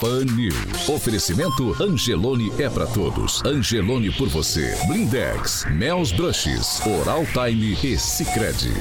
Pan News. Oferecimento Angelone é para todos. Angelone por você. Blindex, Mel's Brushes, Oral Time e Sicredi.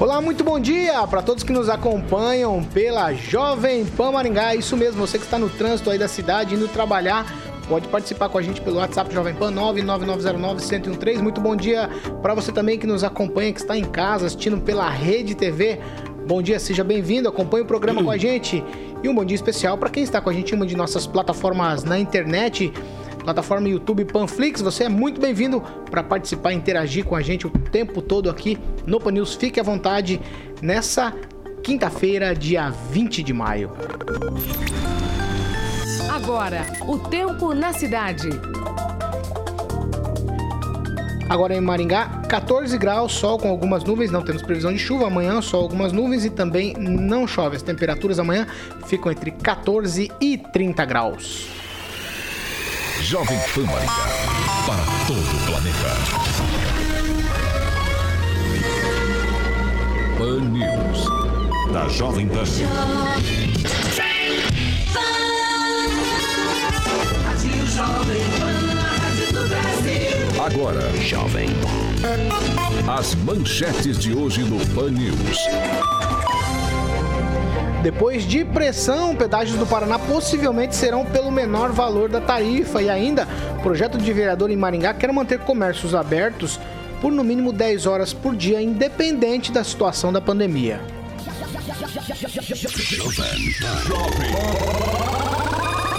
Olá, muito bom dia para todos que nos acompanham pela Jovem Pan Maringá. Isso mesmo, você que está no trânsito aí da cidade indo trabalhar Pode participar com a gente pelo WhatsApp Jovem Pan 99909-1013. Muito bom dia para você também que nos acompanha, que está em casa assistindo pela Rede TV. Bom dia, seja bem-vindo, acompanhe o programa com a gente. E um bom dia especial para quem está com a gente em uma de nossas plataformas na internet, plataforma YouTube Panflix. Você é muito bem-vindo para participar e interagir com a gente o tempo todo aqui no Pan News. Fique à vontade nessa quinta-feira, dia 20 de maio. Agora, o tempo na cidade. Agora em Maringá, 14 graus, sol com algumas nuvens, não temos previsão de chuva. Amanhã, sol algumas nuvens e também não chove. As temperaturas amanhã ficam entre 14 e 30 graus. Jovem Pan Maringá, para todo o planeta. Pan News, da Jovem Pan. Agora, Jovem. As manchetes de hoje no Pan News. Depois de pressão, pedágios do Paraná possivelmente serão pelo menor valor da tarifa e ainda, o projeto de vereador em Maringá quer manter comércios abertos por no mínimo 10 horas por dia, independente da situação da pandemia. Jovem.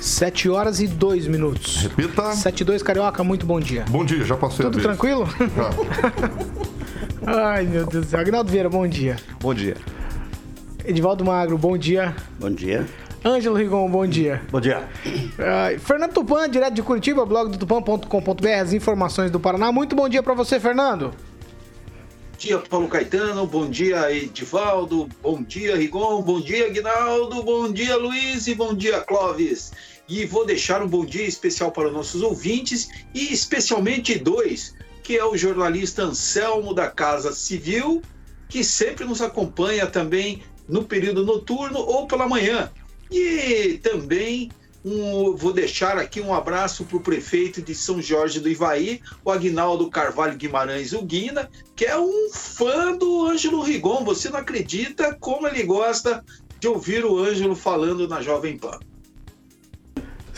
7 horas e 2 minutos. Repita. 7 e 2, Carioca, muito bom dia. Bom dia, já passei Tudo tranquilo? Já. Ai, meu Deus do céu. Agnaldo Vieira, bom dia. Bom dia. Edivaldo Magro, bom dia. Bom dia. Ângelo Rigon, bom dia. Bom dia. Uh, Fernando Tupan, direto de Curitiba, blog do tupan.com.br, as informações do Paraná. Muito bom dia para você, Fernando. Bom dia, Paulo Caetano. Bom dia, Edivaldo. Bom dia, Rigon. Bom dia, Aguinaldo. Bom dia, Luiz. E bom dia, Clóvis. E vou deixar um bom dia especial para os nossos ouvintes e especialmente dois, que é o jornalista Anselmo da Casa Civil, que sempre nos acompanha também no período noturno ou pela manhã. E também um, vou deixar aqui um abraço para o prefeito de São Jorge do Ivaí, o Agnaldo Carvalho Guimarães Uguina, que é um fã do Ângelo Rigon. Você não acredita como ele gosta de ouvir o Ângelo falando na Jovem Pan.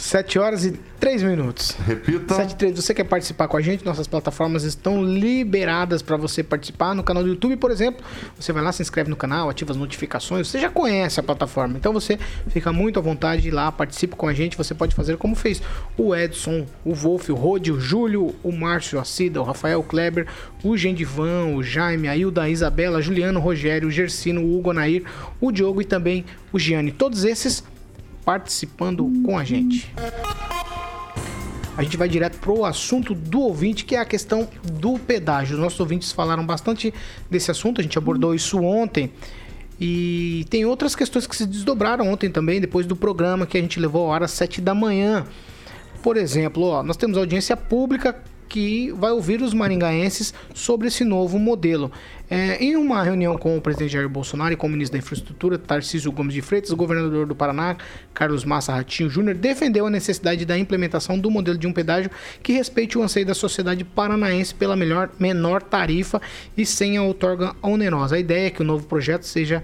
7 horas e 3 minutos. Repita. 7 e 3. Você quer participar com a gente? Nossas plataformas estão liberadas para você participar. No canal do YouTube, por exemplo, você vai lá, se inscreve no canal, ativa as notificações. Você já conhece a plataforma, então você fica muito à vontade de ir lá, participe com a gente. Você pode fazer como fez o Edson, o Wolf, o Rode, o Júlio, o Márcio, a Cida, o Rafael o Kleber, o Gendivan, o Jaime, a Hilda, a Isabela, Juliano, o Rogério, o Gersino, o Hugo Anair, o Diogo e também o Gianni. Todos esses participando com a gente. A gente vai direto pro assunto do ouvinte, que é a questão do pedágio. Os nossos ouvintes falaram bastante desse assunto, a gente abordou isso ontem. E tem outras questões que se desdobraram ontem também, depois do programa que a gente levou ao ar às 7 da manhã. Por exemplo, ó, nós temos audiência pública que vai ouvir os maringaenses sobre esse novo modelo. É, em uma reunião com o presidente Jair Bolsonaro e com o ministro da Infraestrutura, Tarcísio Gomes de Freitas, o governador do Paraná, Carlos Massa Ratinho Júnior, defendeu a necessidade da implementação do modelo de um pedágio que respeite o anseio da sociedade paranaense pela melhor, menor tarifa e sem a outorga onerosa. A ideia é que o novo projeto seja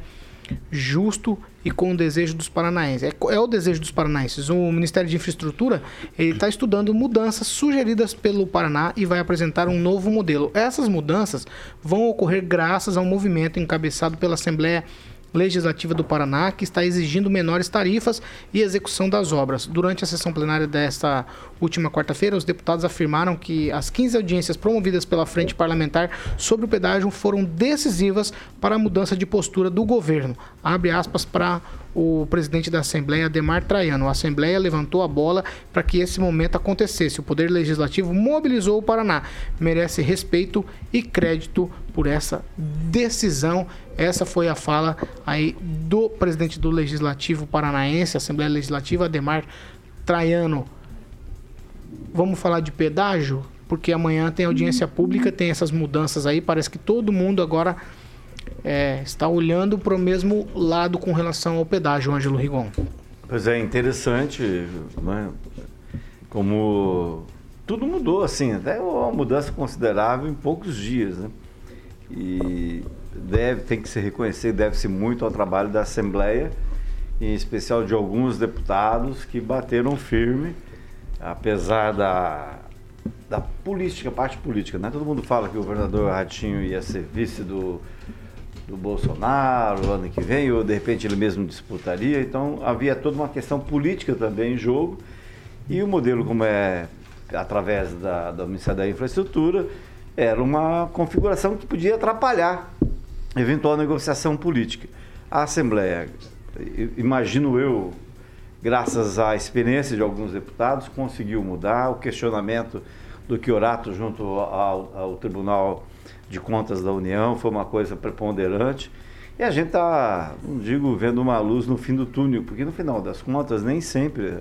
justo e com o desejo dos paranaenses. É, é o desejo dos paranaenses. O Ministério de Infraestrutura está estudando mudanças sugeridas pelo Paraná e vai apresentar um novo modelo. Essas mudanças vão ocorrer graças a um movimento encabeçado pela Assembleia Legislativa do Paraná, que está exigindo menores tarifas e execução das obras. Durante a sessão plenária desta última quarta-feira, os deputados afirmaram que as 15 audiências promovidas pela Frente Parlamentar sobre o pedágio foram decisivas para a mudança de postura do governo. Abre aspas para o presidente da Assembleia, Ademar Traiano. A Assembleia levantou a bola para que esse momento acontecesse. O Poder Legislativo mobilizou o Paraná. Merece respeito e crédito por essa decisão. Essa foi a fala aí do presidente do Legislativo Paranaense, Assembleia Legislativa, Ademar Traiano. Vamos falar de pedágio? Porque amanhã tem audiência pública, tem essas mudanças aí. Parece que todo mundo agora é, está olhando para o mesmo lado com relação ao pedágio, Ângelo Rigon. Pois é, interessante, né? como tudo mudou, assim, até uma mudança considerável em poucos dias, né? E deve, tem que se reconhecer, deve-se muito ao trabalho da Assembleia, em especial de alguns deputados que bateram firme, apesar da, da política, parte política, né? Todo mundo fala que o governador Ratinho ia ser vice do do Bolsonaro ano que vem, ou de repente ele mesmo disputaria. Então havia toda uma questão política também em jogo. E o modelo, como é através da, do Ministério da Infraestrutura, era uma configuração que podia atrapalhar eventual negociação política. A Assembleia, imagino eu, graças à experiência de alguns deputados, conseguiu mudar o questionamento do Chiorato junto ao, ao Tribunal de Contas da União, foi uma coisa preponderante. E a gente está, não digo, vendo uma luz no fim do túnel, porque no final das contas, nem sempre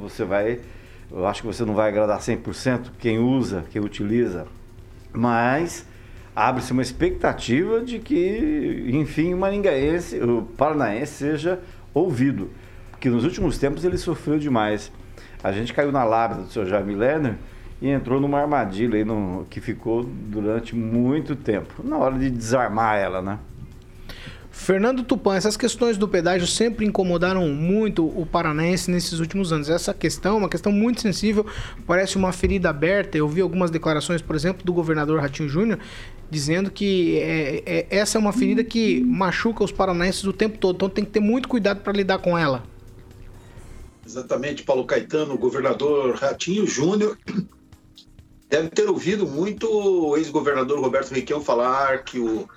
você vai. Eu acho que você não vai agradar 100% quem usa, quem utiliza, mas abre-se uma expectativa de que, enfim, o maringaense, o paranaense seja ouvido, porque nos últimos tempos ele sofreu demais. A gente caiu na lábia do seu Jaime Lerner, e entrou numa armadilha aí no, que ficou durante muito tempo. Na hora de desarmar ela, né? Fernando Tupan, essas questões do pedágio sempre incomodaram muito o paranaense nesses últimos anos. Essa questão, uma questão muito sensível, parece uma ferida aberta. Eu vi algumas declarações, por exemplo, do governador Ratinho Júnior, dizendo que é, é, essa é uma ferida que machuca os paranaenses o tempo todo. Então tem que ter muito cuidado para lidar com ela. Exatamente, Paulo Caetano, o governador Ratinho Júnior deve ter ouvido muito o ex-governador Roberto Requião falar que o,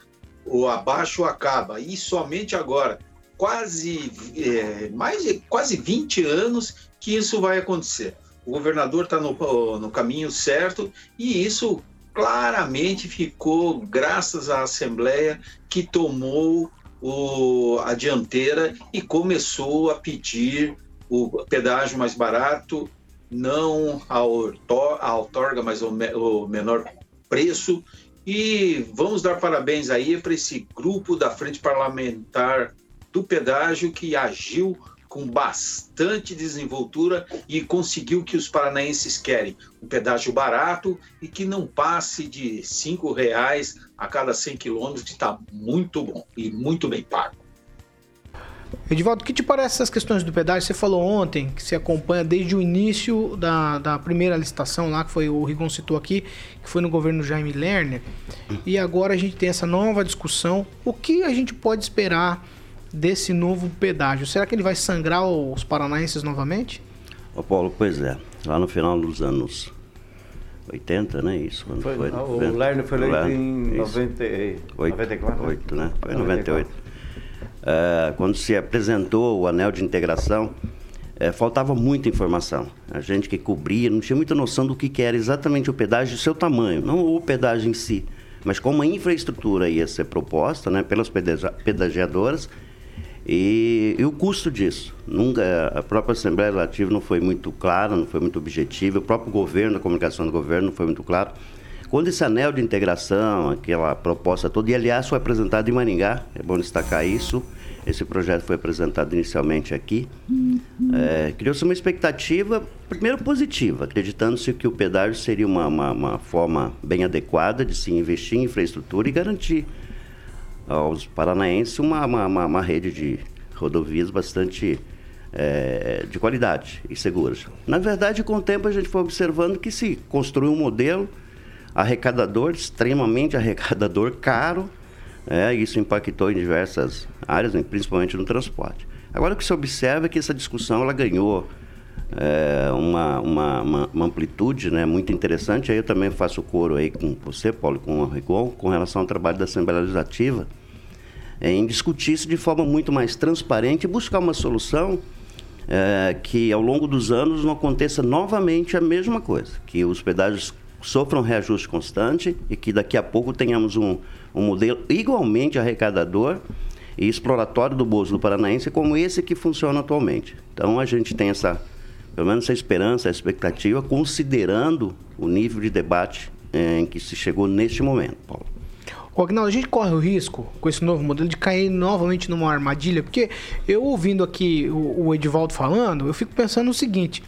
o abaixo acaba, e somente agora, quase é, mais de quase 20 anos que isso vai acontecer. O governador está no, no caminho certo e isso claramente ficou graças à Assembleia que tomou o, a dianteira e começou a pedir o pedágio mais barato não a, outorga, mas o, me, o menor preço. E vamos dar parabéns aí para esse grupo da Frente Parlamentar do Pedágio que agiu com bastante desenvoltura e conseguiu o que os paranaenses querem, um pedágio barato e que não passe de cinco reais a cada 100 quilômetros, que está muito bom e muito bem pago. Edivaldo, o que te parece essas questões do pedágio? Você falou ontem que se acompanha desde o início da, da primeira licitação lá, que foi o Rigon citou aqui, que foi no governo Jaime Lerner. E agora a gente tem essa nova discussão. O que a gente pode esperar desse novo pedágio? Será que ele vai sangrar os paranaenses novamente? Ô Paulo, pois é. Lá no final dos anos 80, né? Isso. Quando foi, foi, o Lerner foi eleito em 98, 94? 8, né? Foi em 98. Uh, quando se apresentou o anel de integração, uh, faltava muita informação. A gente que cobria não tinha muita noção do que, que era exatamente o pedágio e seu tamanho, não o pedágio em si, mas como a infraestrutura ia ser proposta né, pelas pedagiadoras E, e, o custo disso? Nunca, a própria Assembleia Legislativa não foi muito clara, não foi muito objetiva, o próprio governo, a comunicação do governo não foi muito claro. Quando esse anel de integração, aquela proposta toda, e aliás foi apresentado em Maringá, é bom destacar isso, esse projeto foi apresentado inicialmente aqui, uhum. é, criou-se uma expectativa, primeiro positiva, acreditando-se que o pedágio seria uma, uma, uma forma bem adequada de se investir em infraestrutura e garantir aos paranaenses uma, uma, uma, rede de rodovias bastante é, de qualidade e seguras. Na verdade, com o tempo a gente foi observando que se construiu um modelo arrecadador, extremamente arrecadador, caro, é, isso impactou em diversas áreas, principalmente no transporte. Agora o que se observa é que essa discussão ela ganhou é, uma, uma, uma, uma, amplitude né, muito interessante. Aí eu também faço coro aí com você, Paulo, com o Rigon, com relação ao trabalho da Assembleia Legislativa, em discutir isso de forma muito mais transparente e buscar uma solução é, que ao longo dos anos não aconteça novamente a mesma coisa, que os pedágios sofram reajuste constante e que daqui a pouco tenhamos um, um modelo igualmente arrecadador e exploratório do bolso do paranaense como esse que funciona atualmente. Então a gente tem essa pelo menos essa esperança, essa expectativa, considerando o nível de debate eh, em que se chegou neste momento, Paulo. O Agnaldo, a gente corre o risco com esse novo modelo de cair novamente numa armadilha, porque eu ouvindo aqui o, o Edivaldo falando, eu fico pensando o seguinte: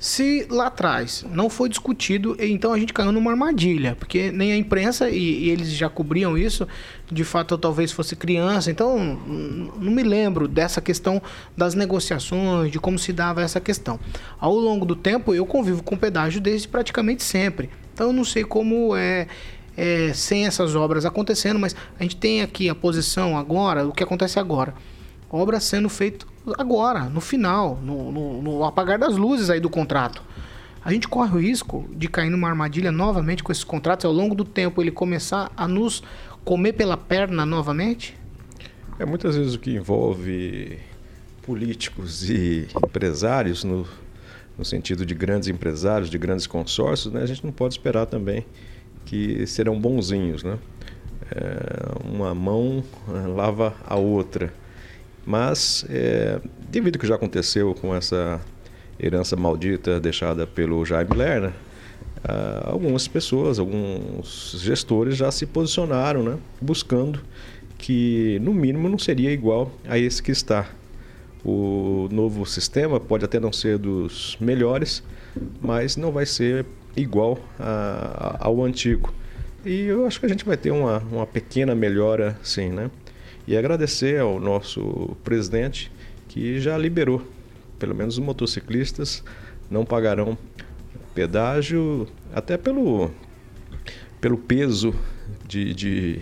se lá atrás não foi discutido, então a gente caiu numa armadilha, porque nem a imprensa, e, e, eles já cobriam isso, de fato eu talvez fosse criança, então não me lembro dessa questão das negociações, de como se dava essa questão. Ao longo do tempo eu convivo com pedágio desde praticamente sempre, então eu não sei como é, é sem essas obras acontecendo, mas a gente tem aqui a posição agora, o que acontece agora obra sendo feita agora, no final, no, no, no, apagar das luzes aí do contrato. A gente corre o risco de cair numa armadilha novamente com esses contratos ao longo do tempo ele começar a nos comer pela perna novamente? É muitas vezes o que envolve políticos e empresários no, no sentido de grandes empresários, de grandes consórcios, né? A gente não pode esperar também que serão bonzinhos, né? É, uma mão eh, lava a outra. Mas, é, devido ao que já aconteceu com essa herança maldita deixada pelo Jaime Lerner, ah, algumas pessoas, alguns gestores já se posicionaram, né, buscando que, no mínimo, não seria igual a esse que está. O novo sistema pode até não ser dos melhores, mas não vai ser igual a, a, ao antigo. E eu acho que a gente vai ter uma, uma pequena melhora, sim, né? E agradecer ao nosso presidente que já liberou, pelo menos os motociclistas não pagarão pedágio, até pelo, pelo peso de, de,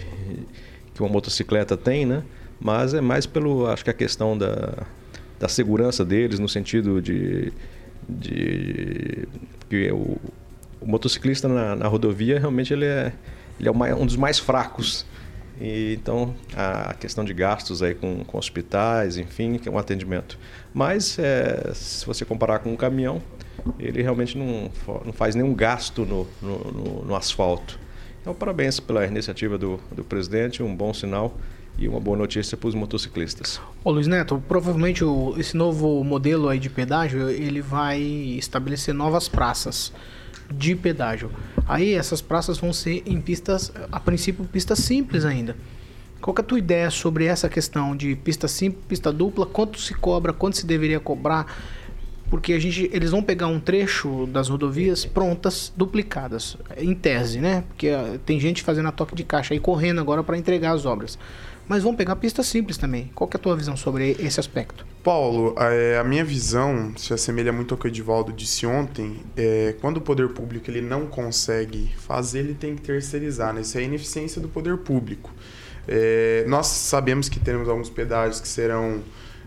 que uma motocicleta tem, né? Mas é mais pelo, acho que a questão da, da segurança deles, no sentido de, de que o, o motociclista na, na, rodovia realmente ele é, ele é um dos mais fracos e, então, a questão de gastos aí com, com hospitais, enfim, que é um atendimento. Mas, é, se você comparar com um caminhão, ele realmente não, não faz nenhum gasto no, no, no, no asfalto. Então, parabéns pela iniciativa do, do presidente, um bom sinal e uma boa notícia para os motociclistas. Ô Luiz Neto, provavelmente o, esse novo modelo aí de pedágio, ele vai estabelecer novas praças de pedágio. Aí essas praças vão ser em pistas, a princípio, pistas simples ainda. Qual é a tua ideia sobre essa questão de pista simples, pista dupla, quanto se cobra, quanto se deveria cobrar? Porque a gente, eles vão pegar um trecho das rodovias prontas, duplicadas, em tese, né? Porque uh, tem gente fazendo a toque de caixa aí correndo agora para entregar as obras mas vão pegar pistas simples também. Qual é a tua visão sobre esse aspecto? Paulo, a, minha visão se assemelha muito ao que o Edivaldo disse ontem. É, quando o poder público ele não consegue fazer, ele tem que terceirizar. Né? Isso é a ineficiência do poder público. É, nós sabemos que teremos alguns pedágios que serão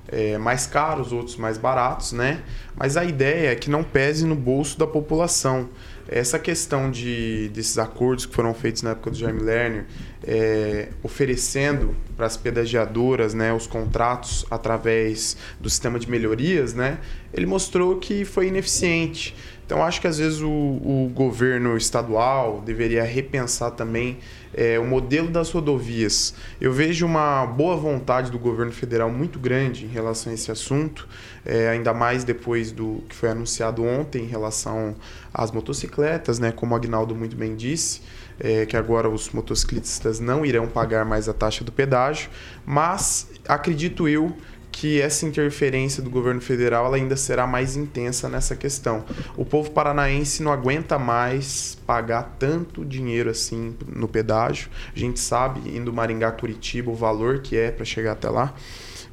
é, mais caros, outros mais baratos, né? Mas a ideia é que não pese no bolso da população. Essa questão de, desses acordos que foram feitos na época do Jaime Lerner, é, oferecendo para as pedagiadoras, né, os contratos através do sistema de melhorias, né, ele mostrou que foi ineficiente. Então, acho que às vezes o, o governo estadual deveria repensar também é, o modelo das rodovias. Eu vejo uma boa vontade do governo federal muito grande em relação a esse assunto, é, ainda mais depois do que foi anunciado ontem em relação às motocicletas, né, como o Agnaldo muito bem disse. É, que agora os motociclistas não irão pagar mais a taxa do pedágio, mas acredito eu que essa interferência do governo federal ainda será mais intensa nessa questão. O povo paranaense não aguenta mais pagar tanto dinheiro assim no pedágio. A gente sabe, indo Maringá Curitiba, o valor que é para chegar até lá.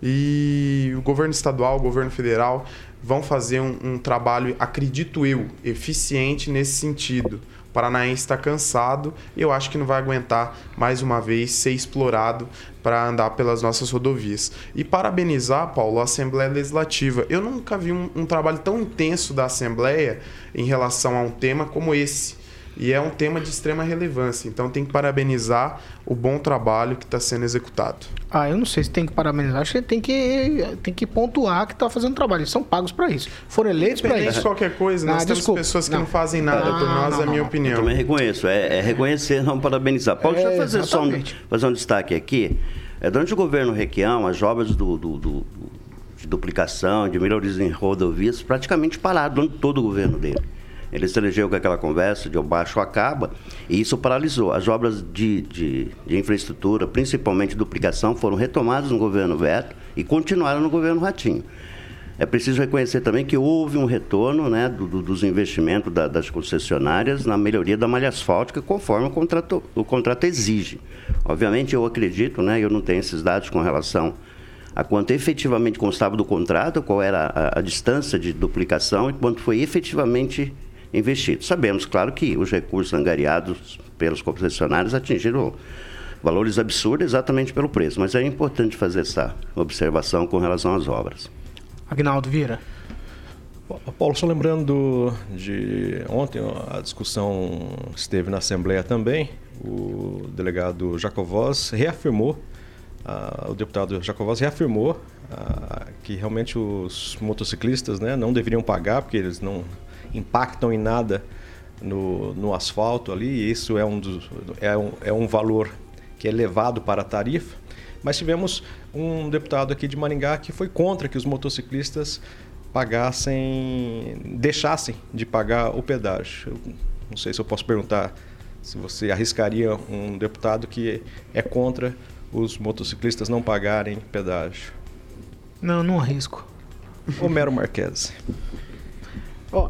E o governo estadual, o governo federal vão fazer um, um trabalho, acredito eu, eficiente nesse sentido. Paranaense está cansado e eu acho que não vai aguentar mais uma vez ser explorado para andar pelas nossas rodovias. E parabenizar, Paulo, a Assembleia Legislativa. Eu nunca vi um, um trabalho tão intenso da Assembleia em relação a um tema como esse. E é um tema de extrema relevância. Então tem que parabenizar o bom trabalho que está sendo executado. Ah, eu não sei se tem que parabenizar, acho que tem que, tem que pontuar que está fazendo trabalho. Eles são pagos para isso. Foram eleitos para isso. de qualquer coisa, nós ah, temos desculpa. pessoas que não, não fazem nada, por nós não, é a minha opinião. Eu também reconheço, é, é reconhecer, não parabenizar. Paulo, é, deixa eu fazer só um, fazer um destaque aqui. É, durante o governo Requião, as obras do, do, do, de duplicação, de melhorias em rodovias, praticamente pararam durante todo o governo dele. Ele elegeu com aquela conversa de o baixo acaba, e isso paralisou. As obras de, de, de, infraestrutura, principalmente duplicação, foram retomadas no governo Veto e continuaram no governo Ratinho. É preciso reconhecer também que houve um retorno né, do, do, dos investimentos da, das concessionárias na melhoria da malha asfáltica, conforme o contrato, o contrato exige. Obviamente, eu acredito, né, eu não tenho esses dados com relação a quanto efetivamente constava do contrato, qual era a, a distância de duplicação e quanto foi efetivamente investido. Sabemos, claro, que os recursos angariados pelos concessionários atingiram valores absurdos exatamente pelo preço, mas é importante fazer essa observação com relação às obras. Agnaldo Vieira. Paulo, só lembrando de ontem, a discussão esteve na Assembleia também, o delegado Jacovós reafirmou, o deputado Jacovós reafirmou que realmente os motociclistas né, não deveriam pagar, porque eles não impactam em nada no, no asfalto ali, e isso é um, dos, é, um, é um valor que é levado para a tarifa. Mas tivemos um deputado aqui de Maringá que foi contra que os motociclistas pagassem, deixassem de pagar o pedágio. Eu não sei se eu posso perguntar se você arriscaria um deputado que é contra os motociclistas não pagarem pedágio. Não, não arrisco. Homero Marques. Oh,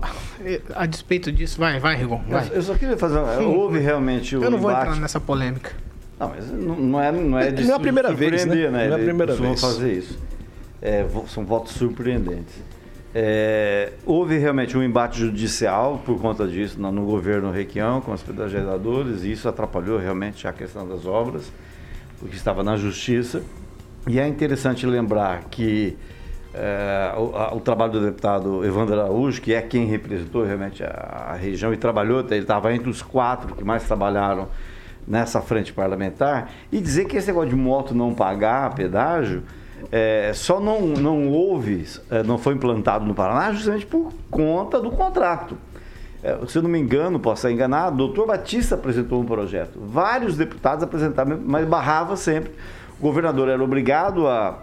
a despeito disso, vai, vai, Rigon. Vai. Eu só queria fazer. Houve realmente o. Eu não vou embate. entrar nessa polêmica. Não, mas não, é, não é de Não é a primeira vez, né? né? Não é a primeira vez. vão fazer isso. É, são votos surpreendentes. É, houve realmente um embate judicial por conta disso no, no governo Requião com os pedagiadores e isso atrapalhou realmente a questão das obras, porque estava na justiça. E é interessante lembrar que é, trabalho do deputado Evandro Araújo, que é quem representou realmente a, a região e trabalhou, ele estava entre os quatro que mais trabalharam nessa frente parlamentar, e dizer que esse negócio de moto não pagar pedágio é, só não, não houve, é, não foi implantado no Paraná justamente por conta do contrato. É, se eu não me engano, posso estar enganado, o doutor Batista apresentou um projeto. Vários deputados apresentaram, mas barrava sempre. O governador era obrigado a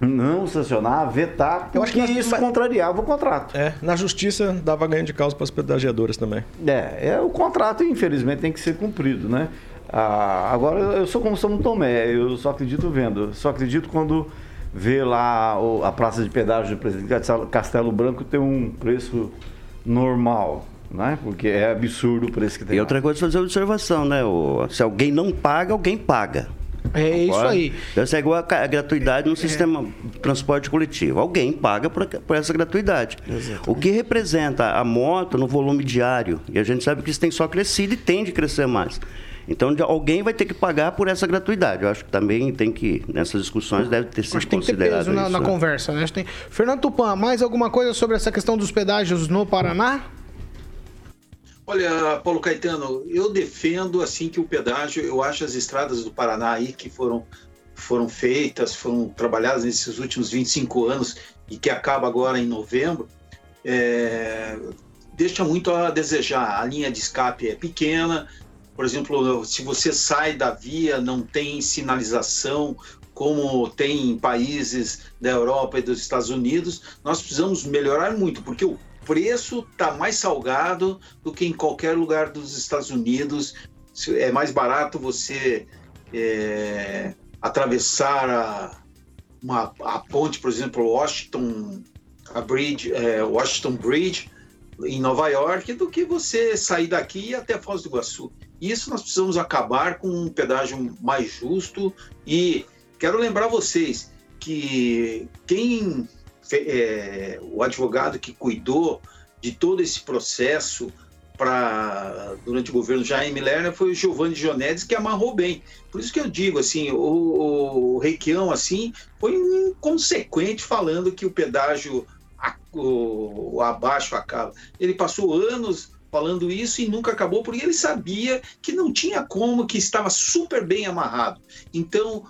não sancionar, vetar, porque Eu acho que isso contrariava o contrato. É, na justiça dava ganho de causa para as pedagiadoras também. É, é, o contrato infelizmente tem que ser cumprido, né? Ah, agora eu sou como São Tomé, eu só acredito vendo, só acredito quando vê lá a praça de pedágio do presidente Castelo Branco ter um preço normal, né? Porque é absurdo o preço que tem. E lá. outra coisa, fazer observação, né? Se alguém não paga, alguém paga. É isso aí. Essa é igual a gratuidade no é. sistema de transporte coletivo. Alguém paga por, por essa gratuidade. Exatamente. O que representa a moto no volume diário? E a gente sabe que isso tem só crescido e tende a crescer mais. Então, alguém vai ter que pagar por essa gratuidade. Eu acho que também tem que, nessas discussões, deve ter sido acho tem que ter peso na, na né? conversa. Né? Tem... Fernando Tupan, mais alguma coisa sobre essa questão dos pedágios no Paraná? Olha, Paulo Caetano, eu defendo assim que o pedágio, eu acho as estradas do Paraná aí que foram foram feitas, foram trabalhadas nesses últimos 25 anos e que acaba agora em novembro, é, deixa muito a desejar. A linha de escape é pequena, por exemplo, se você sai da via, não tem sinalização, como tem em países da Europa e dos Estados Unidos, nós precisamos melhorar muito, porque o preço está mais salgado do que em qualquer lugar dos Estados Unidos. É mais barato você é, atravessar a, uma, a ponte, por exemplo, Washington, a Bridge, é, Washington Bridge, em Nova York, do que você sair daqui e até Foz do Iguaçu. Isso nós precisamos acabar com um pedágio mais justo e Quero lembrar vocês que quem é, o advogado que cuidou de todo esse processo para durante o governo Jaime Lerner foi o Giovanni Gionedes que amarrou bem. Por isso que eu digo assim, o, o Requião assim foi inconsequente falando que o pedágio a, o abaixo acaba. Ele passou anos falando isso e nunca acabou porque ele sabia que não tinha como, que estava super bem amarrado. Então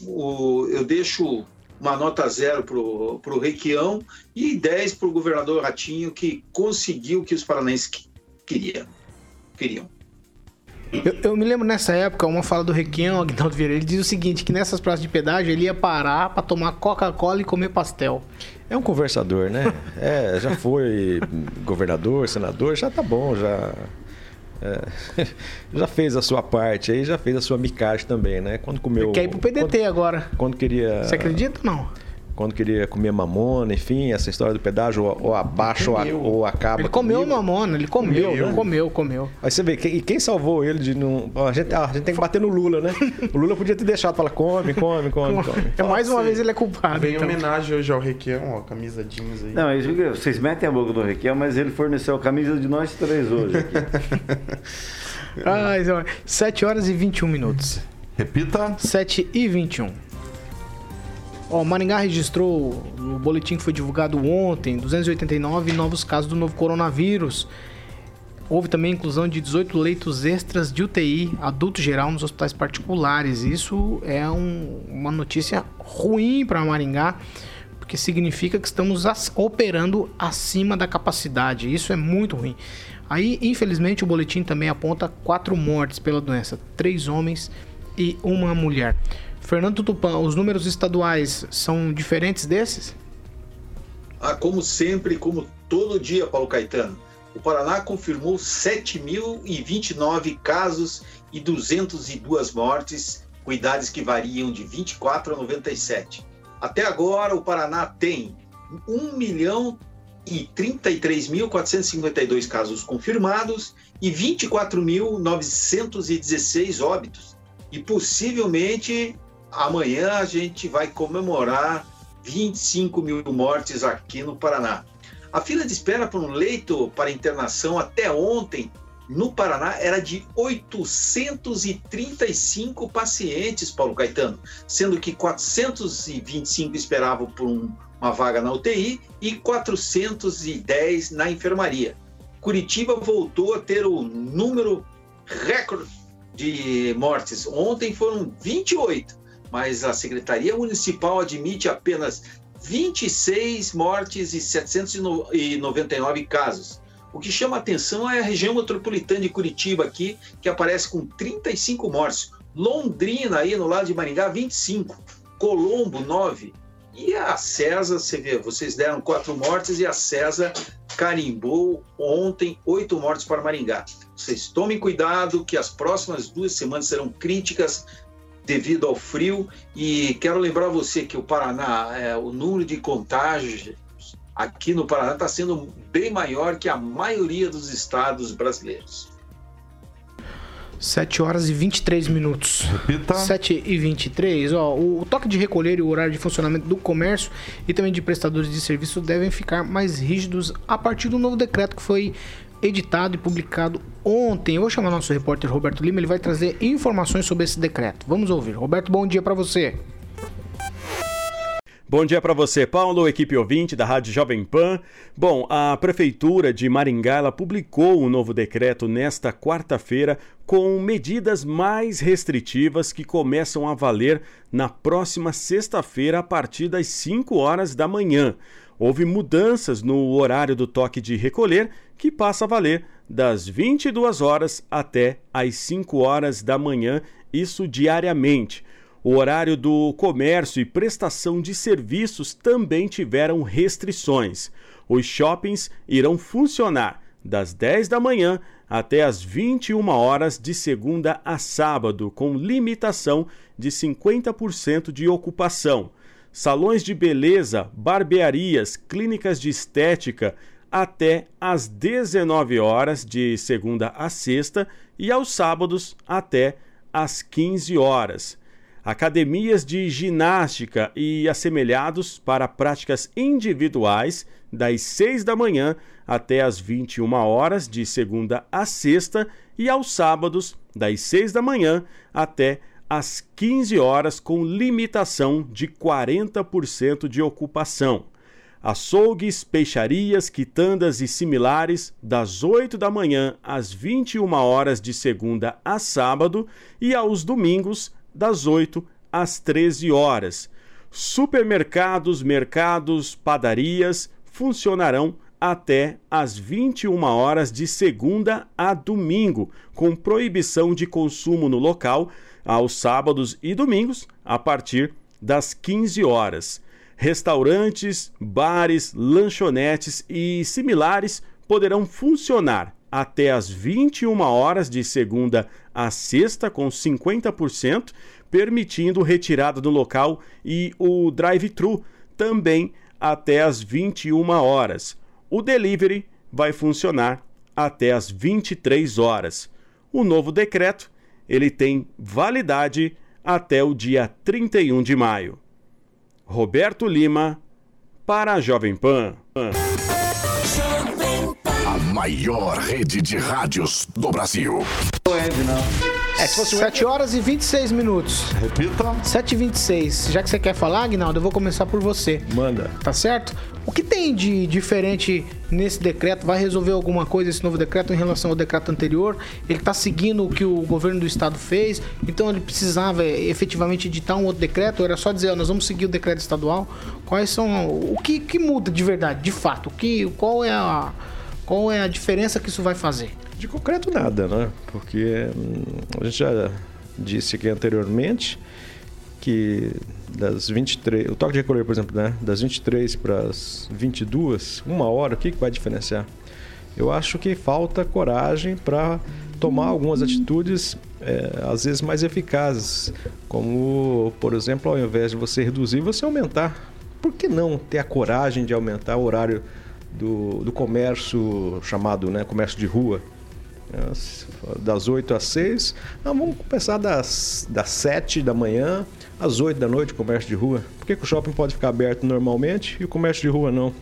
o, eu deixo uma nota zero para o Requião e 10 para o governador Ratinho, que conseguiu o que os paranaenses queriam. queriam. Eu, eu, me lembro nessa época, uma fala do Requião, Agnaldo Vieira, ele diz o seguinte, que nessas praças de pedágio ele ia parar para tomar Coca-Cola e comer pastel. É um conversador, né? É, já foi governador, senador, já tá bom, já é, já fez a sua parte aí, já fez a sua micagem também, né? Quando comeu. Quer ir pro PDT quando, agora. Quando queria. Você acredita ou não? Quando queria comer mamona, enfim, essa história do pedágio, ou, ou abaixo ou, ou, acaba. Ele comeu comigo. mamona, ele comeu, comeu, comeu, comeu. Aí você vê, e quem salvou ele de não. A gente, a gente tem que bater no Lula, né? O Lula podia ter deixado, falar, come, come, come, come. É mais uma vez ele é culpado. Vem então. homenagem hoje ao Requião, ó, camisa jeans aí. Não, vocês metem a boca do Requião, mas ele forneceu a camisa de nós três hoje aqui. ah, 7 horas e 21 minutos. Repita. 7 e 21. Ó, Maringá registrou, no boletim que foi divulgado ontem, 289 novos casos do novo coronavírus. Houve também a inclusão de 18 leitos extras de UTI adulto geral nos hospitais particulares. Isso é um, uma notícia ruim para Maringá, porque significa que estamos operando acima da capacidade. Isso é muito ruim. Aí, infelizmente, o boletim também aponta quatro mortes pela doença: três homens e uma mulher. Fernando Tupan, os números estaduais são diferentes desses? Ah, como sempre, como todo dia, Paulo Caetano. O Paraná confirmou 7.029 casos e 202 mortes, com idades que variam de 24 a 97. Até agora, o Paraná tem 1 milhão e 33.452 casos confirmados e 24.916 óbitos. E possivelmente amanhã a gente vai comemorar 25 mil mortes aqui no Paraná. A fila de espera para um leito para internação até ontem no Paraná era de 835 pacientes, Paulo Caetano, sendo que 425 esperavam por um, uma vaga na UTI e 410 na enfermaria. Curitiba voltou a ter o número recorde de mortes. Ontem foram 28 mas a Secretaria Municipal admite apenas 26 mortes e 799 casos. O que chama atenção é a região metropolitana de Curitiba aqui, que aparece com 35 mortes. Londrina aí no lado de Maringá, 25. Colombo, 9. E a César, você vê, vocês deram quatro mortes e a César carimbou ontem oito mortes para Maringá. Vocês tomem cuidado que as próximas duas semanas serão críticas devido ao frio. E quero lembrar você que o Paraná, é, o número de contágios aqui no Paraná está sendo bem maior que a maioria dos estados brasileiros. 7 horas e 23 minutos. Repita. 7 e 23. Ó, o toque de recolher e o horário de funcionamento do comércio e também de prestadores de serviço devem ficar mais rígidos a partir do novo decreto que foi editado e publicado ontem. Eu vou chamar nosso repórter Roberto Lima, ele vai trazer informações sobre esse decreto. Vamos ouvir. Roberto, bom dia para você. Bom dia para você, Paulo, equipe ouvinte da Rádio Jovem Pan. Bom, a Prefeitura de Maringá ela publicou um novo decreto nesta quarta-feira com medidas mais restritivas que começam a valer na próxima sexta-feira a partir das 5 horas da manhã. Houve mudanças no horário do toque de recolher, que passa a valer das 22 horas até as 5 horas da manhã, isso diariamente. O horário do comércio e prestação de serviços também tiveram restrições. Os shoppings irão funcionar das 10 da manhã até as 21 horas de segunda a sábado, com limitação de 50% de ocupação. Salões de beleza, barbearias, clínicas de estética até às 19 horas de segunda a sexta e aos sábados até às 15 horas academias de ginástica e assemelhados para práticas individuais das 6 da manhã até as 21 horas de segunda a sexta e aos sábados das 6 da manhã até às 15 horas com limitação de 40% de ocupação. Açougues, peixarias, quitandas e similares das 8 da manhã às 21 horas de segunda a sábado e aos domingos das 8 às 13 horas. Supermercados, mercados, padarias funcionarão até às 21 horas de segunda a domingo, com proibição de consumo no local aos sábados e domingos a partir das 15 horas. Restaurantes, bares, lanchonetes e similares poderão funcionar até às 21 horas de segunda a sexta com 50%, permitindo retirada do local e o drive-thru também até às 21 horas. O delivery vai funcionar até às 23 horas. O novo decreto, ele tem validade até o dia 31 de maio. Roberto Lima para a Jovem Pan maior rede de rádios do Brasil. É, se fosse 7 horas e 26 minutos. Repita. 7 e 26. Já que você quer falar, Aguinaldo, eu vou começar por você. Manda. Tá certo? O que tem de diferente nesse decreto? Vai resolver alguma coisa esse novo decreto em relação ao decreto anterior? Ele está seguindo o que o governo do estado fez? Então ele precisava efetivamente editar um outro decreto? Ou era só dizer, ó, nós vamos seguir o decreto estadual? Quais são. O que, que muda de verdade, de fato? O que, qual é a qual é a diferença que isso vai fazer? De concreto, nada, né? Porque hum, a gente já disse aqui anteriormente que das 23, o toque de recolher, por exemplo, né? Das 23 para as 22, uma hora, o que, que vai diferenciar? Eu acho que falta coragem para tomar algumas atitudes, é, às vezes mais eficazes, como, por exemplo, ao invés de você reduzir, você aumentar. Por que não ter a coragem de aumentar o horário do, do comércio chamado né, comércio de rua, das 8 às 6. Não, vamos começar das, das 7 da manhã às 8 da noite, comércio de rua. Por que, que o shopping pode ficar aberto normalmente e o comércio de rua não?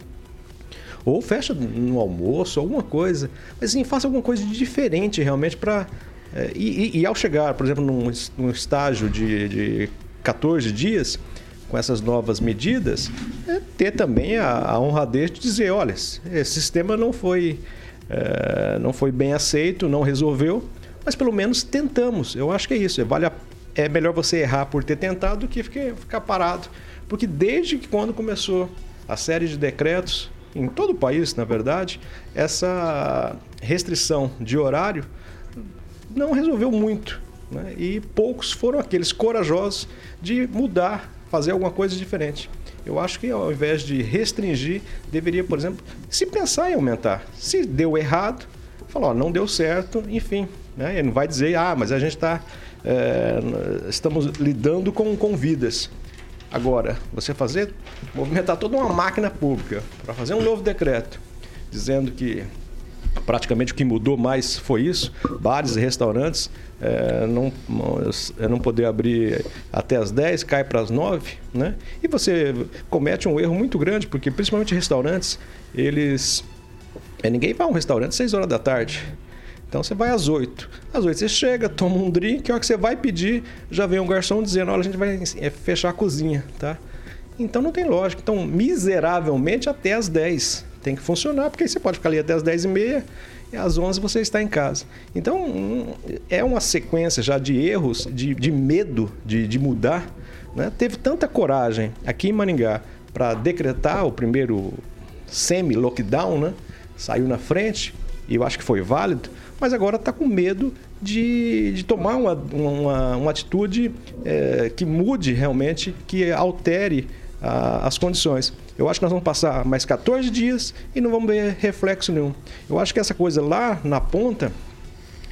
Ou fecha no almoço, alguma coisa. Mas sim, faça alguma coisa de diferente realmente para. É, e, e, e, ao chegar, por exemplo, num, num estágio de, de 14 dias, com essas novas medidas, é ter também a, a honradez de dizer, olha, esse sistema não foi, é, não foi bem aceito, não resolveu, mas pelo menos tentamos. Eu acho que é isso. É, vale a, é melhor você errar por ter tentado do que ficar, ficar parado. Porque desde que quando começou a série de decretos, em todo o país, na verdade, essa restrição de horário não resolveu muito. Né? E poucos foram aqueles corajosos de mudar fazer alguma coisa diferente. Eu acho que ao invés de restringir, deveria, por exemplo, se pensar em aumentar. Se deu errado, falar, ó, não deu certo, enfim. Né? Ele não vai dizer, ah, mas a gente está. É, estamos lidando com, com vidas. Agora, você fazer, movimentar toda uma máquina pública para fazer um novo decreto dizendo que praticamente o que mudou mais foi isso, bares e restaurantes é, não, não poder abrir até as 10, cai para as 9, né? E você comete um erro muito grande, porque principalmente restaurantes, eles. É, ninguém vai a um restaurante às 6 horas da tarde. Então você vai às 8. Às 8 você chega, toma um drink, a hora que você vai pedir, já vem um garçom dizendo, olha, a gente vai é, fechar a cozinha, tá? Então não tem lógica. Então, miseravelmente até as 10 tem que funcionar, porque aí você pode ficar ali até as 10 e meia e às 11 você está em casa. Então, um, é uma sequência já de erros, de, de medo de, de mudar. Né? Teve tanta coragem aqui em Maringá para decretar o primeiro semi-lockdown, né? saiu na frente, e eu acho que foi válido, mas agora está com medo de, de tomar uma, uma, uma atitude é, que mude realmente, que altere as condições. Eu acho que nós vamos passar mais 14 dias e não vamos ver reflexo nenhum. Eu acho que essa coisa lá na ponta,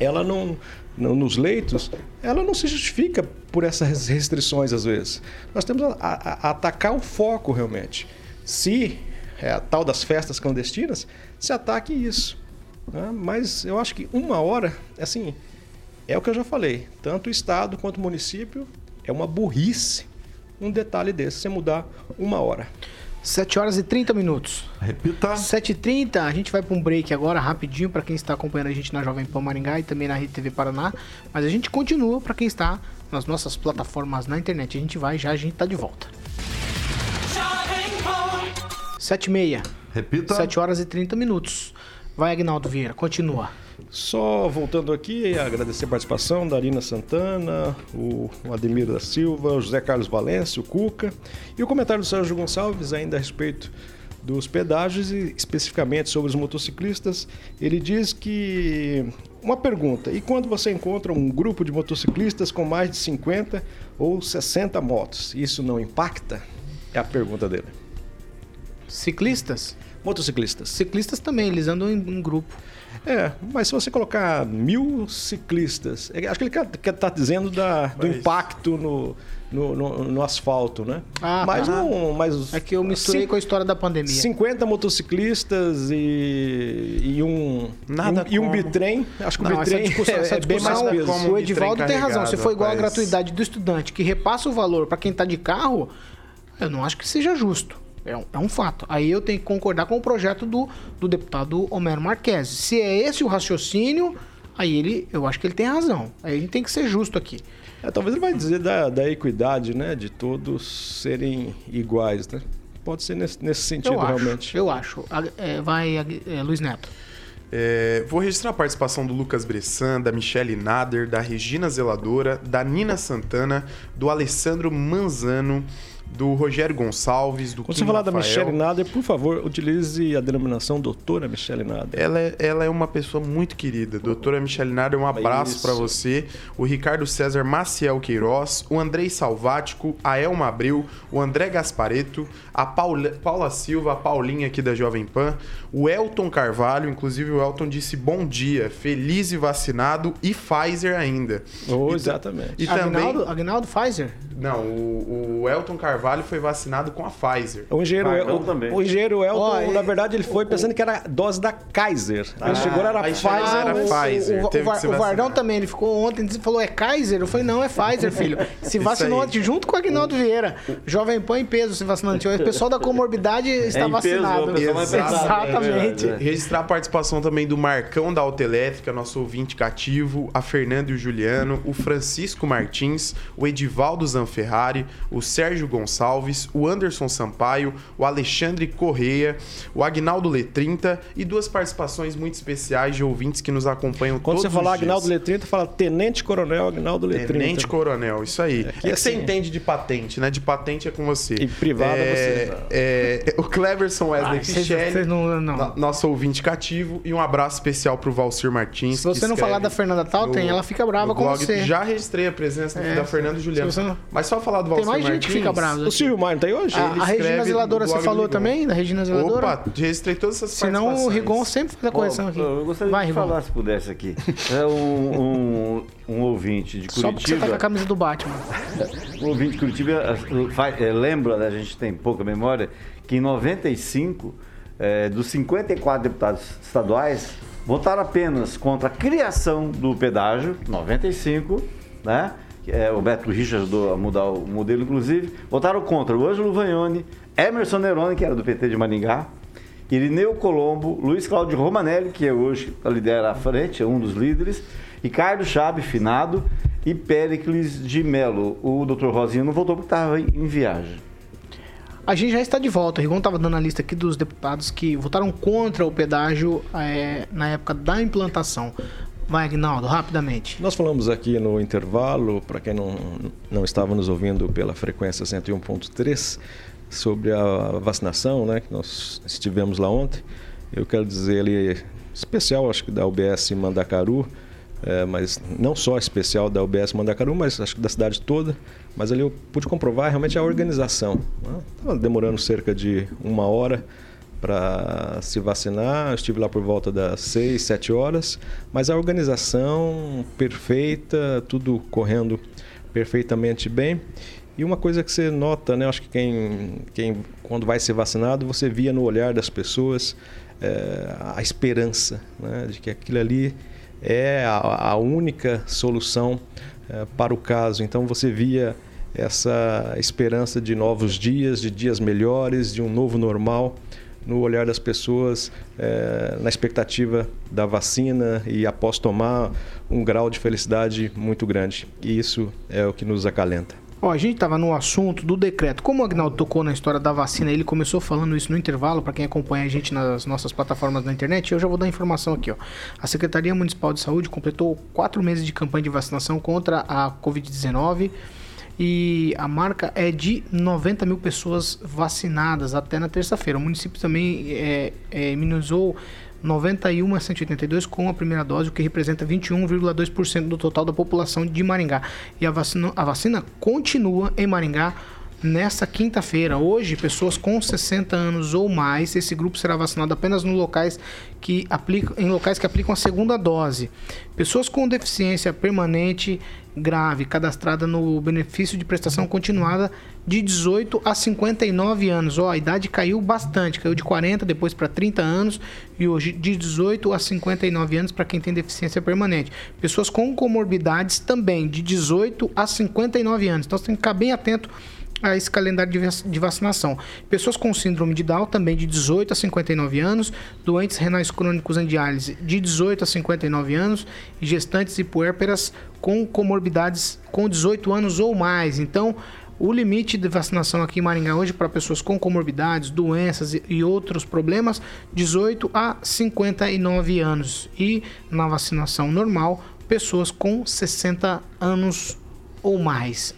ela não, não nos leitos, ela não se justifica por essas restrições às vezes. Nós temos a, a, a atacar o foco realmente. Se é a tal das festas clandestinas, se ataque isso. Né? Mas eu acho que uma hora, assim, é o que eu já falei, tanto o Estado quanto o município, é uma burrice um detalhe desse, você mudar uma hora. 7 horas e 30 minutos. Repita. 7h30, a gente vai para um break agora, rapidinho, para quem está acompanhando a gente na Jovem Pan Maringá e também na Rede TV Paraná. Mas a gente continua para quem está nas nossas plataformas na internet. A gente vai já, a gente está de volta. 7 h 30 Repita. 7 horas e 30 minutos. Vai, Agnaldo Vieira, continua. Só voltando aqui, agradecer a participação da Arina Santana, o Ademir da Silva, o José Carlos Valência, o Cuca e o comentário do Sérgio Gonçalves ainda a respeito dos pedágios e especificamente sobre os motociclistas. Ele diz que uma pergunta: e quando você encontra um grupo de motociclistas com mais de 50 ou 60 motos, isso não impacta? É a pergunta dele. Ciclistas? Motociclistas. Ciclistas também, eles andam em, em grupo. É, mas se você colocar mil ciclistas, é, acho que ele quer estar tá dizendo da, do mas... impacto no, no, no, no, asfalto, né? Ah, mas tá. não, mas é que eu misturei com a história da pandemia. 50 motociclistas e, e um Nada e um, e um bitrem, acho que não, o bitrem essa discussão, é, essa discussão, é bem mais peso. O Edivaldo tem razão. Se for igual a gratuidade do estudante que repassa o valor para quem está de carro, eu não acho que seja justo. É um, é um, fato. Aí eu tenho que concordar com o projeto do, do deputado Homero Marques. Se é esse o raciocínio, aí ele, eu acho que ele tem razão. Aí a gente tem que ser justo aqui. É, talvez ele vai dizer da, da equidade, né? De todos serem iguais, né? Pode ser nesse, nesse sentido, eu acho, realmente. Eu acho. É, vai, é, Luiz Neto. É, vou registrar a participação do Lucas Bressan, da Michele Nader, da Regina Zeladora, da Nina Santana, do Alessandro Manzano, do Rogério Gonçalves, do Quando Kim você falar da Michelle Nader, por favor, utilize a denominação doutora Michelle Nader. Ela é, ela é uma pessoa muito querida. Doutora Michelle Nader, um abraço para você. O Ricardo César Maciel Queiroz, o Andrei Salvático, a Elma Abreu, o André Gaspareto, a Paula, Paula Silva, a Paulinha aqui da Jovem Pan, o Elton Carvalho, inclusive o Elton disse bom dia, feliz e vacinado e Pfizer ainda. Oh, e, exatamente. E Agnaldo, também... Agnaldo Pfizer? Não, o, o Elton Carvalho foi vacinado com a Pfizer. O engenheiro, El, o, também. o engenheiro Elton, oh, na verdade, ele foi pensando que era dose da Kaiser. Ah, ele chegou, era Pfizer. Era Pfizer. O, o, o Vardão também, ele ficou ontem e falou, é Kaiser? Eu falei, não, é Pfizer, filho. Se vacinou ontem junto com o Agnaldo Vieira. Jovem Pan em peso se vacinou O pessoal da comorbidade está é vacinado. Peso, Exatamente. É Registrar a participação também do Marcão da Autoelétrica, nosso ouvinte cativo, a Fernando e o Juliano, o Francisco Martins, o Edivaldo Zanfari, Ferrari, o Sérgio Gonçalves, o Anderson Sampaio, o Alexandre Correia, o Agnaldo Letrinta e duas participações muito especiais de ouvintes que nos acompanham Quando todos você falar Agnaldo Letrinta, fala Tenente Coronel Agnaldo Letrinta. Tenente Coronel, isso aí. É, que, é assim, você entende de patente, né? De patente é com você. E privado é, você. É, o Cleverson Wesley Pichelli, não, não. nosso ouvinte cativo, e um abraço especial pro Valcir Martins. Se você não falar da Fernanda Talten, ela fica brava com você. Já registrei a presença é, da Fernanda Juliana. Mas só falar do Valcir Tem mais Martins, gente que fica brava. O Silvio Maio não tá aí hoje? A, a Regina Zeladora você falou também? Da Regina Zeladora? Opa, registrei todas essas Senão o Rigon sempre faz a correção aqui. Eu gostaria Vai, de Rigon. falar, se pudesse aqui. É um, um, um ouvinte de Curitiba... Só porque você tá com a camisa do Batman. um ouvinte de Curitiba é, lembra, né, a gente tem pouca memória, que em 95, é, dos 54 deputados estaduais, votaram apenas contra a criação do pedágio, 95, né? É, o Beto Rich ajudou a mudar o modelo, inclusive, votaram contra o Ângelo Vagnoni, Emerson Neroni, que era do PT de Maringá, Irineu Colombo, Luiz Cláudio Romanelli, que é hoje lidera a frente, é um dos líderes, Ricardo Chabe, finado, e Péricles de Melo. O doutor Rosinho não voltou porque estava em viagem. A gente já está de volta. O Rigon estava dando a lista aqui dos deputados que votaram contra o pedágio é, na época da implantação. Vai, Agnaldo, rapidamente. Nós falamos aqui no intervalo, para quem não, não estava nos ouvindo pela frequência 101.3, sobre a vacinação, né, que nós estivemos lá ontem. Eu quero dizer ali, especial, acho que da UBS Mandacaru, é, mas não só especial da UBS Mandacaru, mas acho que da cidade toda. Mas ali eu pude comprovar realmente a organização. Estava né? demorando cerca de uma hora para se vacinar. Eu estive lá por volta das 6, 7 horas, mas a organização perfeita, tudo correndo perfeitamente bem. E uma coisa que você nota, né, acho que quem, quem quando vai ser vacinado, você via no olhar das pessoas é, a esperança né, de que aquilo ali é a, a única solução é, para o caso. Então você via essa esperança de novos dias, de dias melhores, de um novo normal no olhar das pessoas, é, na expectativa da vacina e após tomar um grau de felicidade muito grande. E isso é o que nos acalenta. Ó, a gente estava no assunto do decreto. Como o Agnaldo tocou na história da vacina, ele começou falando isso no intervalo, para quem acompanha a gente nas nossas plataformas na internet, eu já vou dar informação aqui. Ó. A Secretaria Municipal de Saúde completou quatro meses de campanha de vacinação contra a Covid-19 e a marca é de 90 mil pessoas vacinadas até na terça-feira. O município também é, é, imunizou 91 a 182 com a primeira dose, o que representa 21,2% do total da população de Maringá. E a vacina, a vacina continua em Maringá nesta quinta-feira. Hoje, pessoas com 60 anos ou mais, esse grupo será vacinado apenas nos locais que aplicam, em locais que aplicam a segunda dose. Pessoas com deficiência permanente grave cadastrada no benefício de prestação continuada de 18 a 59 anos. Ó, a idade caiu bastante, caiu de 40 depois para 30 anos e hoje de 18 a 59 anos para quem tem deficiência permanente. Pessoas com comorbidades também de 18 a 59 anos. Então você tem que ficar bem atento a esse calendário de vacinação. Pessoas com síndrome de Down, também de 18 a 59 anos, doentes renais crônicos em diálise de 18 a 59 anos, gestantes e puérperas com comorbidades com 18 anos ou mais. Então, o limite de vacinação aqui em Maringá hoje para pessoas com comorbidades, doenças e outros problemas, 18 a 59 anos. E na vacinação normal, pessoas com 60 anos ou mais.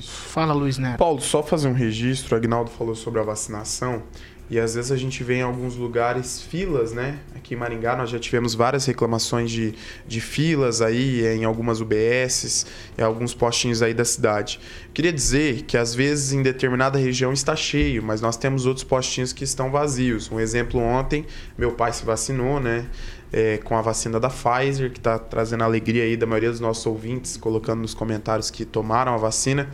Fala, Luiz Neto. Paulo, só fazer um registro. O Agnaldo falou sobre a vacinação. E às vezes a gente vê em alguns lugares filas, né? Aqui em Maringá nós já tivemos várias reclamações de, de filas aí em algumas UBSs, em alguns postinhos aí da cidade. Queria dizer que às vezes em determinada região está cheio, mas nós temos outros postinhos que estão vazios. Um exemplo ontem, meu pai se vacinou, né? É, com a vacina da Pfizer, que está trazendo alegria aí da maioria dos nossos ouvintes, colocando nos comentários que tomaram a vacina.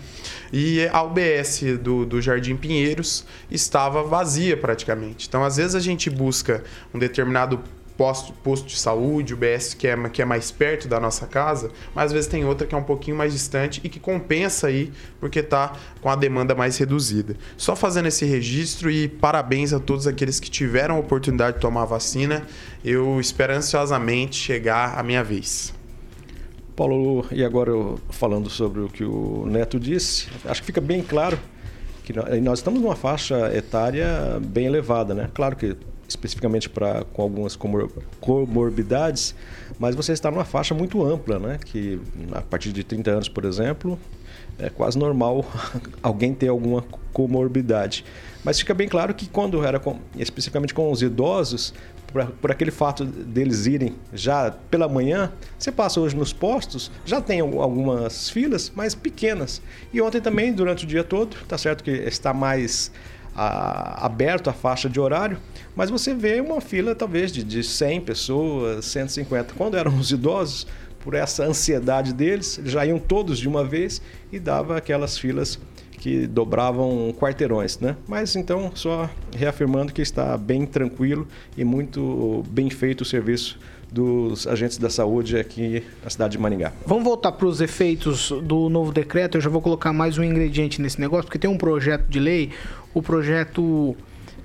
E a UBS do, do Jardim Pinheiros estava vazia praticamente. Então, às vezes, a gente busca um determinado posto, posto de saúde, UBS que é, que é mais perto da nossa casa, mas às vezes tem outra que é um pouquinho mais distante e que compensa aí porque está com a demanda mais reduzida. Só fazendo esse registro e parabéns a todos aqueles que tiveram a oportunidade de tomar a vacina. Eu espero ansiosamente chegar a minha vez. Paulo, e agora falando sobre o que o Neto disse, acho que fica bem claro que nós estamos numa faixa etária bem elevada, né? Claro que especificamente para com algumas comor comorbidades, mas você está numa faixa muito ampla, né? Que a partir de 30 anos, por exemplo, é quase normal alguém ter alguma comorbidade. Mas fica bem claro que quando era com, especificamente com os idosos, por, por, aquele fato deles irem já pela manhã, você passa hoje nos postos, já tem algumas filas, mas pequenas. E ontem também, durante o dia todo, tá certo que está mais a, aberto a faixa de horário, mas você vê uma fila talvez de, de 100 pessoas, 150. Quando eram os idosos, por essa ansiedade deles, eles já iam todos de uma vez e dava aquelas filas que dobravam quarteirões, né? Mas então, só reafirmando que está bem tranquilo e muito bem feito o serviço dos agentes da saúde aqui na cidade de Maringá. Vamos voltar para os efeitos do novo decreto. Eu já vou colocar mais um ingrediente nesse negócio, porque tem um projeto de lei, o projeto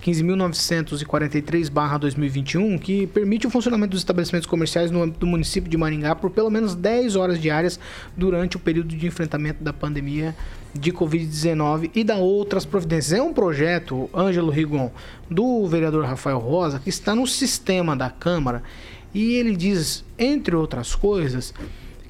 15.943-2021, que permite o funcionamento dos estabelecimentos comerciais no âmbito do município de Maringá por pelo menos 10 horas diárias durante o período de enfrentamento da pandemia de Covid-19 e da outras providências. É um projeto, Ângelo Rigon, do vereador Rafael Rosa, que está no sistema da Câmara e ele diz, entre outras coisas,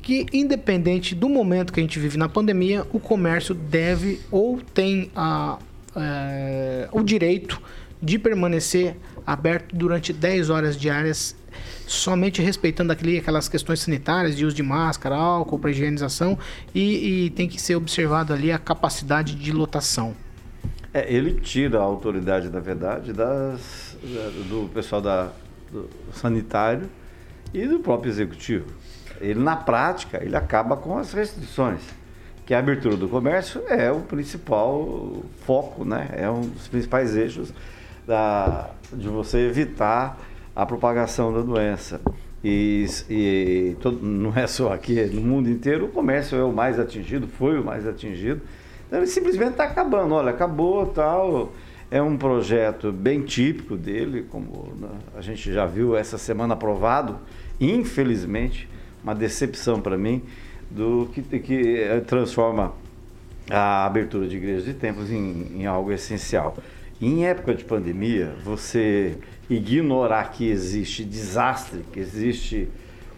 que independente do momento que a gente vive na pandemia, o comércio deve ou tem a, é, o direito de permanecer aberto durante 10 horas diárias, somente respeitando aquele, aquelas questões sanitárias de uso de máscara, álcool para higienização e, e, tem que ser observado ali a capacidade de lotação. É, ele tira a autoridade, na verdade, das, do pessoal da, do sanitário e do próprio executivo. Ele, na prática, ele acaba com as restrições que a abertura do comércio é o principal foco, né? é um dos principais eixos da, de você evitar a propagação da doença. E, e todo, não é só aqui, no mundo inteiro, o comércio é o mais atingido, foi o mais atingido. Então ele simplesmente está acabando. Olha, acabou tal. É um projeto bem típico dele, como né, a gente já viu essa semana aprovado, infelizmente, uma decepção para mim do que, que eh, transforma a abertura de igrejas e templos em, em algo essencial. Em época de pandemia, você ignorar que existe desastre, que existe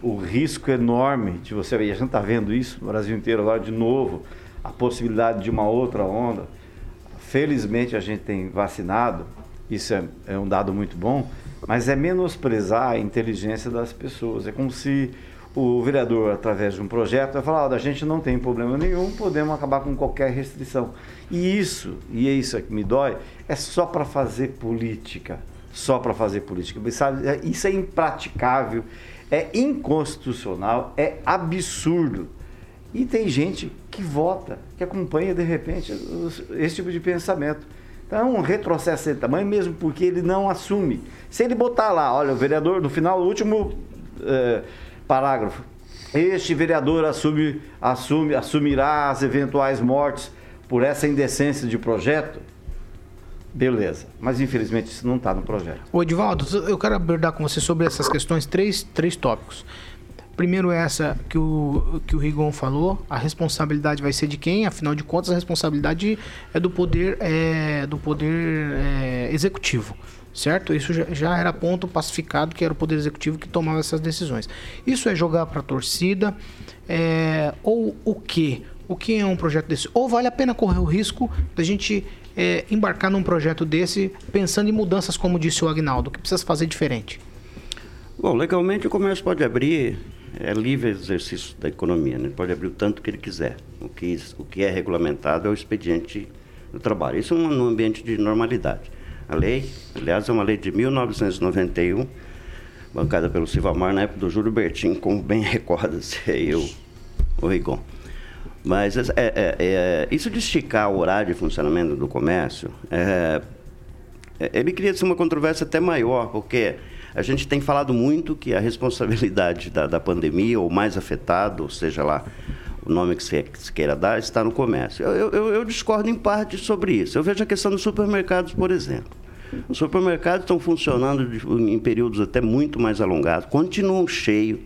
o risco enorme de você. E a gente está vendo isso no Brasil inteiro agora de novo, a possibilidade de uma outra onda. Felizmente a gente tem vacinado, isso é, é um dado muito bom, mas é menosprezar a inteligência das pessoas. É como se o vereador, através de um projeto, vai falar: a gente não tem problema nenhum, podemos acabar com qualquer restrição. E isso, e é isso que me dói, é só para fazer política. Só para fazer política. Sabe, é, isso é impraticável, é inconstitucional, é absurdo. E tem gente que vota, que acompanha de repente esse tipo de pensamento. Então é um retrocesso de tamanho mesmo porque ele não assume. Se ele botar lá, olha, o vereador, no final, o último. Eh, Parágrafo. Este vereador assume, assume, assumirá as eventuais mortes por essa indecência de projeto. Beleza, mas infelizmente isso não está no projeto. O Edivaldo, eu quero abordar com você sobre essas questões, três, três tópicos. Primeiro essa que o, que o Rigon falou, a responsabilidade vai ser de quem? Afinal de contas, a responsabilidade é do poder, é, do poder é, executivo certo? Isso já, já, era ponto pacificado que era o Poder Executivo que tomava essas decisões. Isso é jogar para a torcida, é, ou o que? O que é um projeto desse? Ou vale a pena correr o risco da gente é, embarcar num projeto desse pensando em mudanças, como disse o Agnaldo, que precisa fazer diferente? Bom, legalmente o comércio pode abrir, é livre exercício da economia, né? ele pode abrir o tanto que ele quiser. O que, o que é regulamentado é o expediente do trabalho. Isso é um, um ambiente de normalidade. A lei, aliás, é uma lei de 1991, bancada pelo Silvamar na época do Júlio Bertin, como bem recorda-se aí o, Rigon. Mas é, é, é, isso de esticar o horário de funcionamento do comércio, é, é, ele cria uma controvérsia até maior, porque a gente tem falado muito que a responsabilidade da, da pandemia, ou mais afetado, ou seja lá, o nome que se queira dar, está no comércio. Eu, eu, eu, discordo em parte sobre isso. Eu vejo a questão dos supermercados, por exemplo. Os supermercados estão funcionando de, em períodos até muito mais alongados, continuam cheios,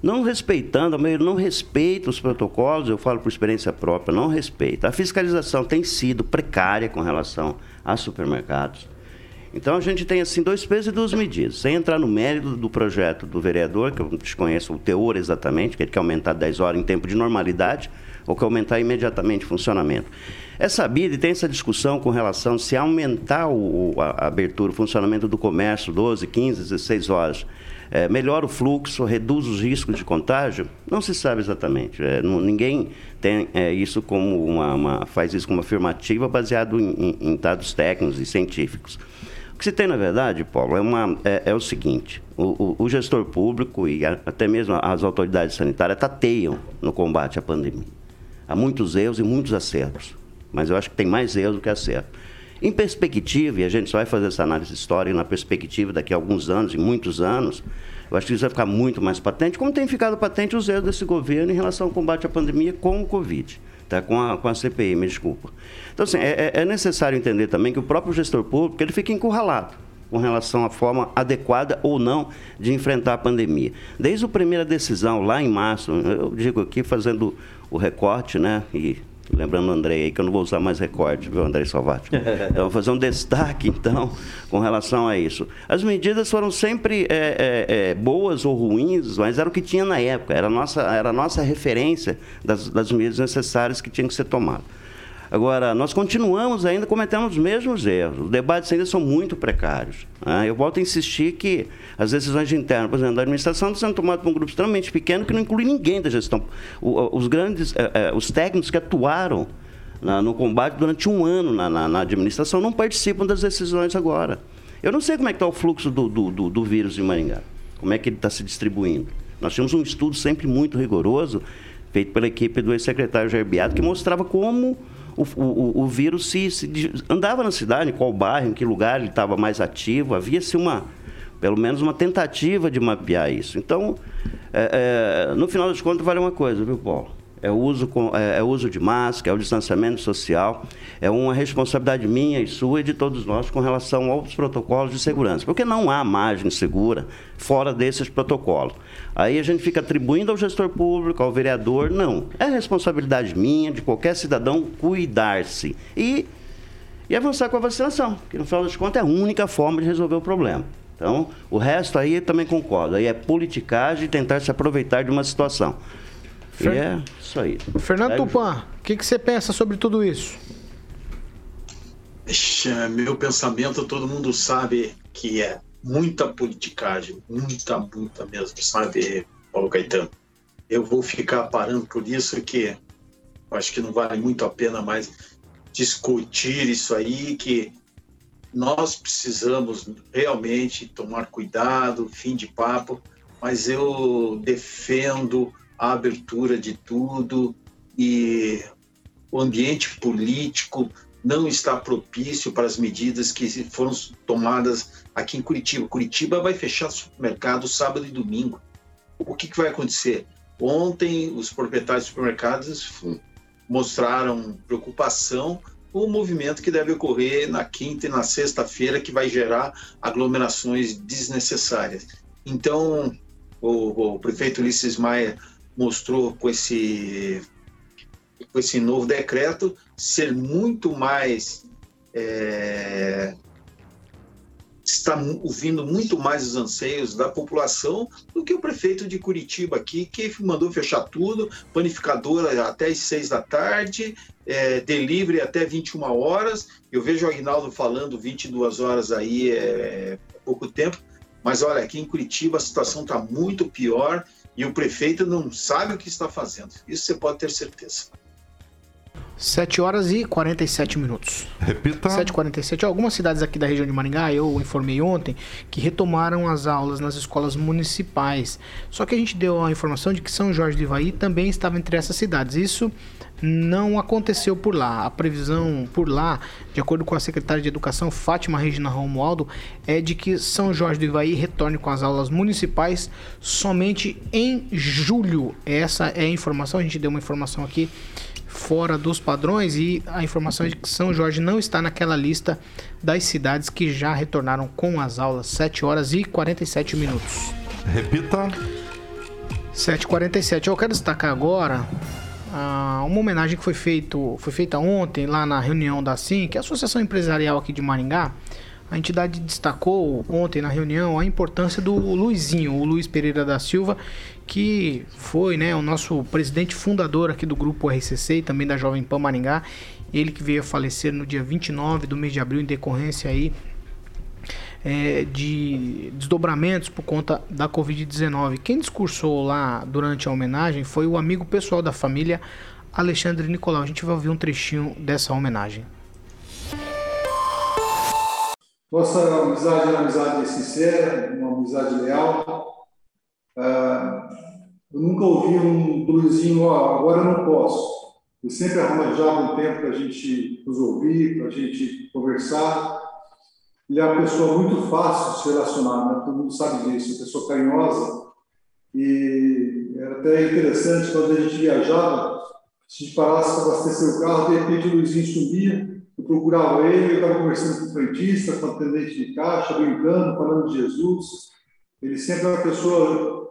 não respeitando, não respeita os protocolos, eu falo por experiência própria, não respeita. A fiscalização tem sido precária com relação a supermercados. Então a gente tem assim dois pesos e duas medidas. Sem entrar no mérito do projeto do vereador, que eu desconheço o teor exatamente, que ele quer aumentar 10 horas em tempo de normalidade, ou quer aumentar imediatamente o funcionamento. É sabido e tem essa discussão com relação se aumentar o, a, a abertura, o funcionamento do comércio, 12, 15, 16 horas, é, melhora o fluxo, reduz os riscos de contágio? Não se sabe exatamente. É, não, ninguém tem é, isso como uma, uma, faz isso como afirmativa baseado em, em, em dados técnicos e científicos. O que se tem, na verdade, Paulo, é, uma, é, é o seguinte: o, o, o, gestor público e a, até mesmo as autoridades sanitárias tateiam no combate à pandemia. Há muitos erros e muitos acertos, mas eu acho que tem mais erros do que acertos. Em perspectiva, e a gente só vai fazer essa análise histórica na perspectiva daqui a alguns anos e muitos anos, eu acho que isso vai ficar muito mais patente, como tem ficado patente os erros desse governo em relação ao combate à pandemia com o Covid. Está com a, com a CPI, me desculpa. Então, assim, é, é, é necessário entender também que o próprio gestor público ele fica encurralado com relação à forma adequada ou não de enfrentar a pandemia. Desde a primeira decisão, lá em março, eu digo aqui fazendo o recorte, né, e lembrando o André aí, que eu não vou usar mais recorte, viu, André Salvati? Então, vou fazer um destaque, então, com relação a isso. As medidas foram sempre é, é, é, boas ou ruins, mas era o que tinha na época, era a nossa, era a nossa referência das, das medidas necessárias que tinham que ser tomadas. Agora, nós continuamos ainda cometendo os mesmos erros. Os debates ainda são muito precários. Né? Eu volto a insistir que as decisões internas, por exemplo, da administração estão sendo tomadas por um grupo extremamente pequeno que não inclui ninguém da gestão. O, os grandes, eh, eh, os técnicos que atuaram na, no combate durante um ano na, na, na, administração não participam das decisões agora. Eu não sei como é que está o fluxo do, do, do, do vírus em Maringá, como é que ele está se distribuindo. Nós tínhamos um estudo sempre muito rigoroso, feito pela equipe do ex-secretário Jair que mostrava como o, o, o vírus se, se, andava na cidade, em qual bairro, em que lugar ele estava mais ativo. Havia-se uma, pelo menos uma tentativa de mapear isso. Então, é, é, no final das contas, vale uma coisa, viu, Paulo? É o uso, é, é uso de máscara, é o distanciamento social, é uma responsabilidade minha e sua e de todos nós com relação aos protocolos de segurança, porque não há margem segura fora desses protocolos. Aí a gente fica atribuindo ao gestor público, ao vereador, não. É responsabilidade minha, de qualquer cidadão, cuidar-se e, e avançar com a vacinação, que no final das contas é a única forma de resolver o problema. Então, o resto aí também concordo. Aí é politicagem tentar se aproveitar de uma situação. Fer... E é isso aí. Fernando é... Tupan, o que, que você pensa sobre tudo isso? Meu pensamento, todo mundo sabe que é muita politicagem, muita, muita mesmo, sabe, Paulo Caetano? Eu vou ficar parando por isso que acho que não vale muito a pena mais discutir isso aí, que nós precisamos realmente tomar cuidado, fim de papo, mas eu defendo a abertura de tudo e o ambiente político não está propício para as medidas que foram tomadas aqui em Curitiba. Curitiba vai fechar supermercado sábado e domingo. O que, que vai acontecer? Ontem, os proprietários de supermercados mostraram preocupação com o movimento que deve ocorrer na quinta e na sexta-feira, que vai gerar aglomerações desnecessárias. Então, o, o prefeito Ulisses Maia mostrou com esse, com esse novo decreto ser muito mais. É, está ouvindo muito mais os anseios da população do que o prefeito de Curitiba aqui, que mandou fechar tudo, panificadora até as seis da tarde, é, delivery até 21 horas. Eu vejo o Aguinaldo falando 22 horas aí é, é pouco tempo, mas olha, aqui em Curitiba a situação está muito pior e o prefeito não sabe o que está fazendo. Isso você pode ter certeza. 7 horas e 47 minutos. Repita. 7h47. Algumas cidades aqui da região de Maringá, eu informei ontem, que retomaram as aulas nas escolas municipais. Só que a gente deu a informação de que São Jorge do Ivaí também estava entre essas cidades. Isso não aconteceu por lá. A previsão por lá, de acordo com a secretária de Educação, Fátima Regina Romualdo, é de que São Jorge do Ivaí retorne com as aulas municipais somente em julho. Essa é a informação, a gente deu uma informação aqui fora dos padrões e a informação é de que São Jorge não está naquela lista das cidades que já retornaram com as aulas. 7 horas e 47 minutos. Repita. 7h47. Eu quero destacar agora ah, uma homenagem que foi, feito, foi feita ontem lá na reunião da SIM, que é a Associação Empresarial aqui de Maringá. A entidade destacou ontem na reunião a importância do Luizinho, o Luiz Pereira da Silva, que foi né, o nosso presidente fundador aqui do grupo RCC e também da Jovem Pan Maringá. Ele que veio a falecer no dia 29 do mês de abril em decorrência aí é, de desdobramentos por conta da Covid-19. Quem discursou lá durante a homenagem foi o amigo pessoal da família, Alexandre Nicolau. A gente vai ouvir um trechinho dessa homenagem. Nossa amizade é uma amizade sincera, uma amizade leal. Ah, eu nunca ouvi um bluesinho, ó, agora eu não posso. Eu sempre arranjava um tempo para a gente nos ouvir, para a gente conversar ele é uma pessoa muito fácil de se relacionar, né? todo mundo sabe disso, uma pessoa carinhosa. E era até interessante, quando a gente viajava, Se a gente parasse para abastecer o carro, de repente o Luizinho sumia, eu procurava ele, eu estava conversando com o frentista, com o atendente de caixa, brincando, falando de Jesus. Ele sempre é uma pessoa,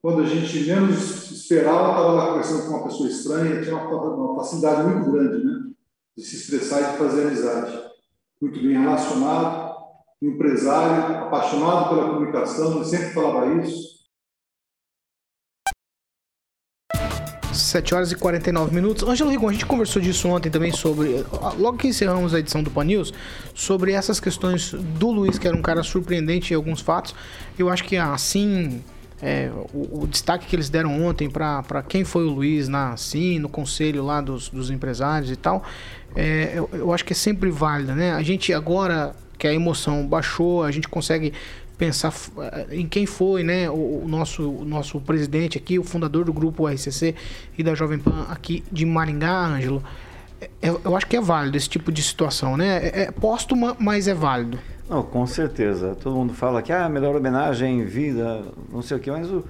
quando a gente menos esperava, estava lá conversando com uma pessoa estranha, tinha uma, facilidade muito grande, né? De se expressar e de fazer amizade. Muito bem relacionado, empresário, apaixonado pela comunicação, ele sempre falava isso. 7 horas e 49 minutos. Ângelo Rigon, a gente conversou disso ontem também sobre. Logo que encerramos a edição do Pan News, sobre essas questões do Luiz, que era um cara surpreendente em alguns fatos. Eu acho que assim. É, o, o, destaque que eles deram ontem para quem foi o Luiz na sim, no conselho lá dos, dos empresários e tal, é, eu, eu acho que é sempre válido, né? A gente agora que a emoção baixou, a gente consegue pensar eh, em quem foi né, o, nosso, o nosso presidente aqui, o fundador do grupo RCC e da Jovem Pan aqui de Maringá, Ângelo. Eu, é, eu acho que é válido esse tipo de situação, né? É, é póstuma, mas é válido. Não, com certeza. Todo mundo fala que ah, a melhor homenagem em vida, não sei o que, mas o,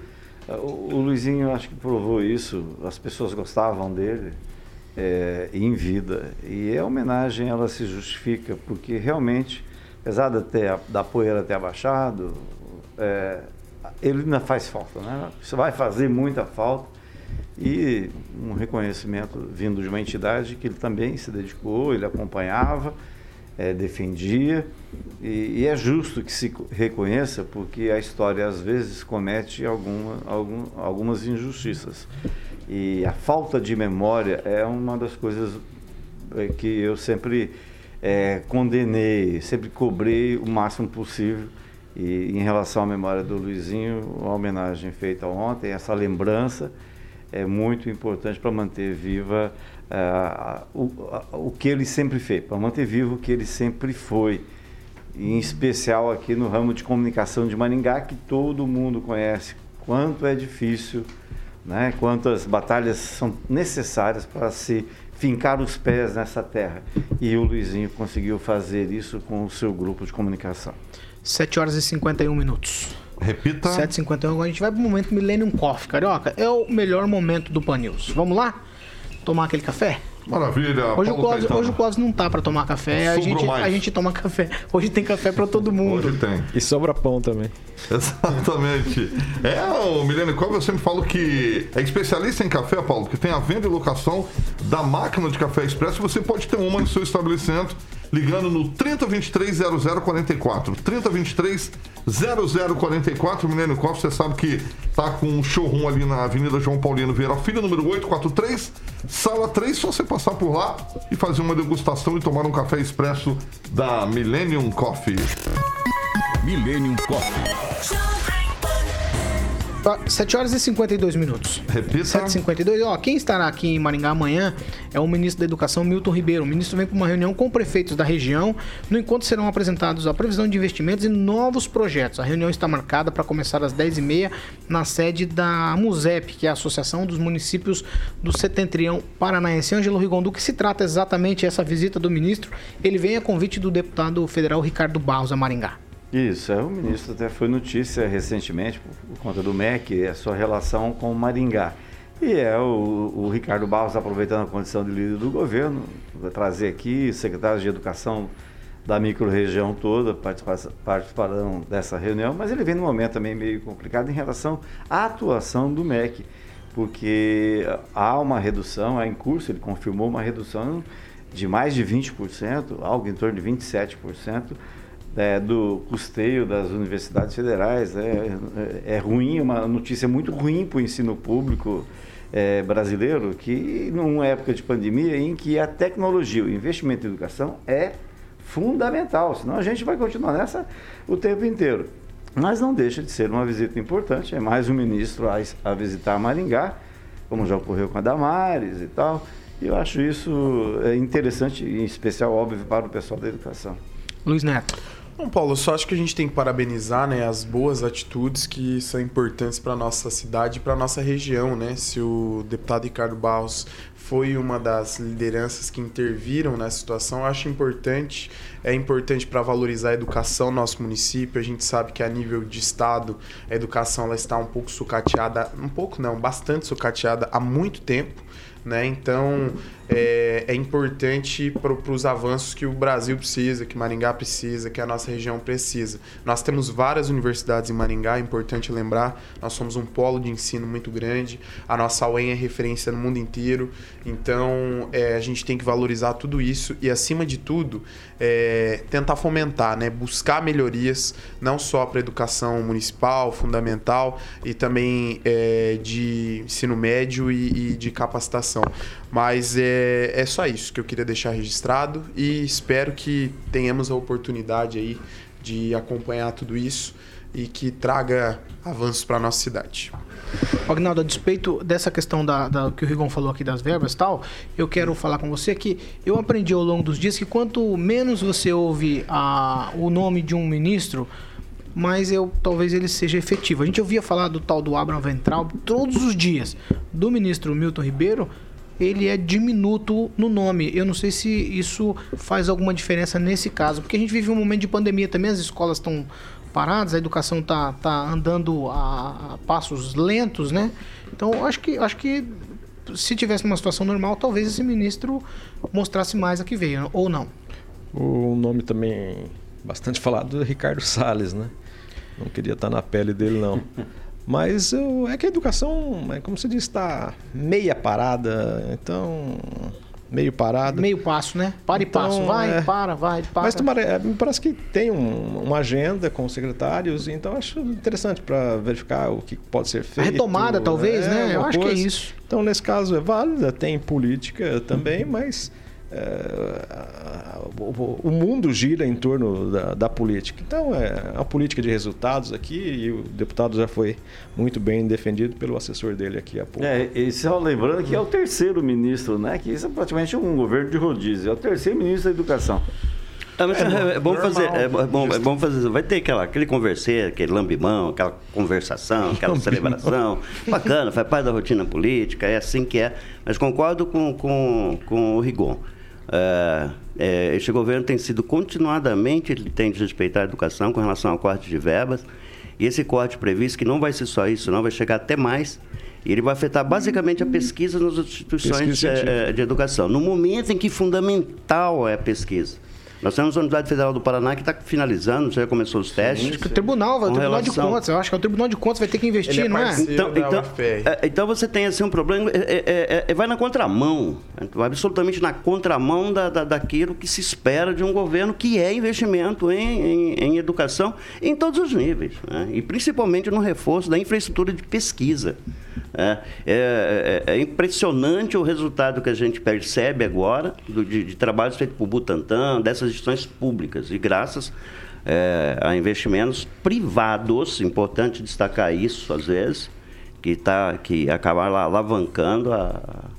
o, o Luizinho acho que provou isso. As pessoas gostavam dele é, em vida. E a homenagem ela se justifica porque realmente apesar de ter, da poeira ter abaixado, é, ele ainda faz falta, né? Isso vai fazer muita falta. E um reconhecimento vindo de uma entidade que ele também se dedicou, ele acompanhava, é, defendia. E, e, é justo que se reconheça porque a história às vezes comete alguma, algum, algumas injustiças. E a falta de memória é uma das coisas é, que eu sempre é, condenei, sempre cobrei o máximo possível. E em relação à memória do Luizinho, a homenagem feita ontem, essa lembrança é muito importante para manter viva uh, o, o que ele sempre fez, para manter vivo o que ele sempre foi. Em especial aqui no ramo de comunicação de Maringá, que todo mundo conhece. Quanto é difícil, né? quantas batalhas são necessárias para se fincar os pés nessa terra. E o Luizinho conseguiu fazer isso com o seu grupo de comunicação. 7 horas e 51 minutos. Repita. 7h51, agora a gente vai pro momento Millennium Coffee, carioca. É o melhor momento do Pan News. Vamos lá? Tomar aquele café? Maravilha. Hoje, o Clóvis, hoje o Clóvis não tá para tomar café, a gente, a gente toma café. Hoje tem café para todo mundo. Hoje tem. E sobra pão também. Exatamente. É, o Milene Cove, eu sempre falo que é especialista em café, Paulo, que tem a venda e locação da máquina de café expresso. Você pode ter uma no seu estabelecimento ligando no 3023 0044. 3023 0044. Milênio Coffee, você sabe que tá com um showroom ali na Avenida João Paulino Vieira Filho, número 843, sala 3. Só você passar por lá e fazer uma degustação e tomar um café expresso da Millennium Coffee. Millennium Coffee. 7 horas e 52 minutos. Repita. 7h52. Ó, quem estará aqui em Maringá amanhã é o ministro da Educação, Milton Ribeiro. O ministro vem para uma reunião com prefeitos da região. No encontro serão apresentados a previsão de investimentos e novos projetos. A reunião está marcada para começar às 10h30 na sede da MUSEP, que é a Associação dos Municípios do Setentrião Paranaense. Ângelo Rigon, do que se trata exatamente essa visita do ministro? Ele vem a convite do deputado federal Ricardo Barros a Maringá. Isso, é, o ministro até foi notícia recentemente, por, conta do MEC, a sua relação com o Maringá. E é o, o, Ricardo Barros, aproveitando a condição de líder do governo, trazer aqui secretários de educação da microrregião toda participarão dessa reunião, mas ele vem num momento também meio complicado em relação à atuação do MEC, porque há uma redução, há em curso, ele confirmou uma redução de mais de 20%, algo em torno de 27%, é, do custeio das universidades federais. É, é, é ruim, é uma notícia muito ruim para o ensino público é, brasileiro, que numa época de pandemia em que a tecnologia, o investimento em educação é fundamental, senão a gente vai continuar nessa o tempo inteiro. Mas não deixa de ser uma visita importante, é mais um ministro a, a visitar Maringá, como já ocorreu com a Damares e tal. E eu acho isso é, interessante, em especial, óbvio, para o pessoal da educação. Luiz Neto. Bom, Paulo, só acho que a gente tem que parabenizar né, as boas atitudes que são importantes para a nossa cidade e para a nossa região. Né? Se o deputado Ricardo Barros foi uma das lideranças que interviram nessa situação, acho importante. É importante para valorizar a educação no nosso município. A gente sabe que a nível de estado, a educação ela está um pouco sucateada, um pouco não, bastante sucateada há muito tempo. Né? Então, é, é importante para os avanços que o Brasil precisa, que Maringá precisa, que a nossa região precisa. Nós temos várias universidades em Maringá, é importante lembrar, nós somos um polo de ensino muito grande, a nossa UEM é referência no mundo inteiro, então é, a gente tem que valorizar tudo isso e, acima de tudo, é, tentar fomentar, né? buscar melhorias, não só para a educação municipal, fundamental, e também é, de ensino médio e, e de capacitação. Mas é, é só isso que eu queria deixar registrado e espero que tenhamos a oportunidade aí de acompanhar tudo isso e que traga avanços para a nossa cidade. Agnaldo, a despeito dessa questão da, da, que o Rigon falou aqui das verbas e tal, eu quero falar com você que eu aprendi ao longo dos dias que quanto menos você ouve a, o nome de um ministro, mais eu, talvez ele seja efetivo. A gente ouvia falar do tal do Abraham Ventral todos os dias. Do ministro Milton Ribeiro, ele é diminuto no nome. Eu não sei se isso faz alguma diferença nesse caso, porque a gente vive um momento de pandemia também, as escolas estão paradas, a educação está tá andando a, a, passos lentos, né? Então, acho que, acho que se tivesse uma situação normal, talvez esse ministro mostrasse mais a que veio, ou não. O nome também bastante falado é Ricardo Salles, né? Não queria estar na pele dele, não. Mas eu, é que a educação, é como se diz, está meia parada, então. Meio parada. Meio passo, né? Para então, e passo. Vai, é... para, vai, para. Mas tomara, é, me parece que tem um, uma agenda com os secretários, então acho interessante para verificar o que pode ser feito. A retomada, talvez, é, né? Eu acho coisa. que é isso. Então, nesse caso, é válida, tem política também, mas o, o, mundo gira em torno da, da, política. Então, é a política de resultados aqui, e o deputado já foi muito bem defendido pelo assessor dele aqui há pouco. É, e só lembrando que é o terceiro ministro, né? Que isso é praticamente um governo de rodízio, é o terceiro ministro da Educação. Ah, é, é, bom fazer, é, bom, é bom fazer. Vai ter aquela, aquele converser, aquele lambimão, aquela conversação, aquela celebração. Bacana, faz parte da rotina política, é assim que é. Mas concordo com, com, com o Rigon. É, é, este governo tem sido continuadamente, ele tem desrespeitar a educação com relação ao corte de verbas. E esse corte previsto, que não vai ser só isso, não vai chegar até mais, e ele vai afetar basicamente a pesquisa nas instituições pesquisa é, de educação. No momento em que fundamental é a pesquisa. Nós temos a Universidade Federal do Paraná que está finalizando, já começou os testes. Acho que o tribunal, o Tribunal relação... de Contas, eu acho que o Tribunal de Contas vai ter que investir, é não é? Então, então, é, então você tem assim um problema, é, é, é, é vai na contramão, absolutamente na contramão da, da, daquilo que se espera de um governo que é investimento em, em, em educação em todos os níveis, né? e principalmente no reforço da infraestrutura de pesquisa. É, é, é, é, impressionante o resultado que a gente percebe agora do, de, de trabalhos feitos por Butantan, dessas instituições públicas, e graças é, a investimentos privados, importante destacar isso às vezes, que, tá, que acabaram alavancando a,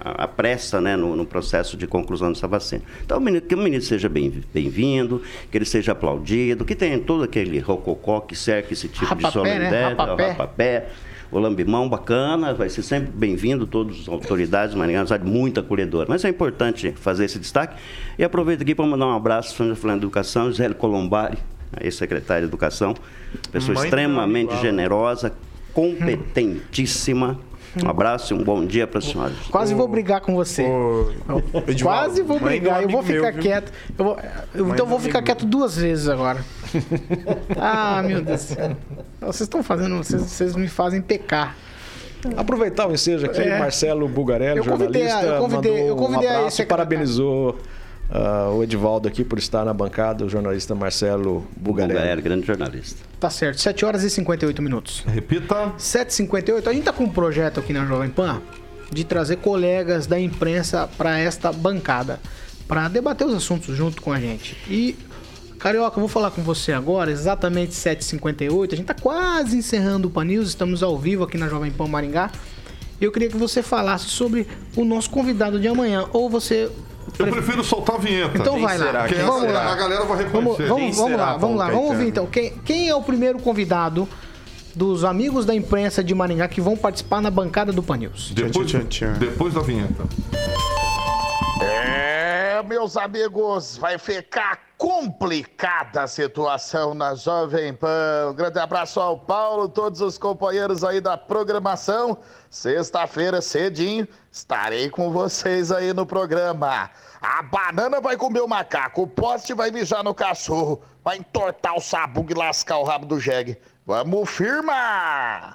a, a pressa né, no, no, processo de conclusão dessa vacina. Então, que o ministro seja bem-vindo, que ele seja aplaudido, que tenha todo aquele rococó que cerca esse tipo rapapé, de solenidade, né? rapapé. rapapé o Lambimão, bacana, vai ser sempre bem-vindo, todas as autoridades, Maringá, cidade muito acolhedora. Mas é importante fazer esse destaque. E aproveito aqui para mandar um abraço, falando de educação, Zé Colombari, ex-secretário de Educação, pessoa Mãe extremamente generosa, competentíssima. Um abraço e um bom dia para a senhora. Quase vou brigar com você. Quase vou brigar. Eu vou ficar meu, quieto. Eu vou, eu, então vou ficar quieto duas vezes agora. ah, meu Deus do céu. Vocês estão fazendo. Vocês, vocês me fazem pecar. Aproveitar o ensejo aqui, é. Marcelo Bugarelli, eu jornalista, a, eu convidei, eu convidei um abraço, parabenizou uh, o Edivaldo aqui por estar na bancada, o jornalista Marcelo Bugarelli. Bugarelli, grande jornalista. Tá certo, 7 horas e 58 minutos. Repita. 7h58. A gente tá com um projeto aqui na Jovem Pan de trazer colegas da imprensa para esta bancada, para debater os assuntos junto com a gente. E Carioca, eu vou falar com você agora, exatamente 7h58. A gente tá quase encerrando o Pan News, estamos ao vivo aqui na Jovem Pan Maringá. Eu queria que você falasse sobre o nosso convidado de amanhã. Ou você eu prefiro soltar a vinheta. Então vai lá. Quem vamos lá. A galera vai reconhecer. Vamos, vamos, vamos lá, vamos lá. Vamos ouvir então. Quem, quem é o primeiro convidado dos amigos da imprensa de Maringá que vão participar na bancada do Pan News? Depois, depois da vinheta. Meus amigos, vai ficar complicada a situação na Jovem Pan. Um grande abraço ao Paulo, todos os companheiros aí da programação. Sexta-feira, cedinho, estarei com vocês aí no programa. A banana vai comer o macaco, o poste vai mijar no cachorro, vai entortar o sabugo e lascar o rabo do jegue. Vamos firmar!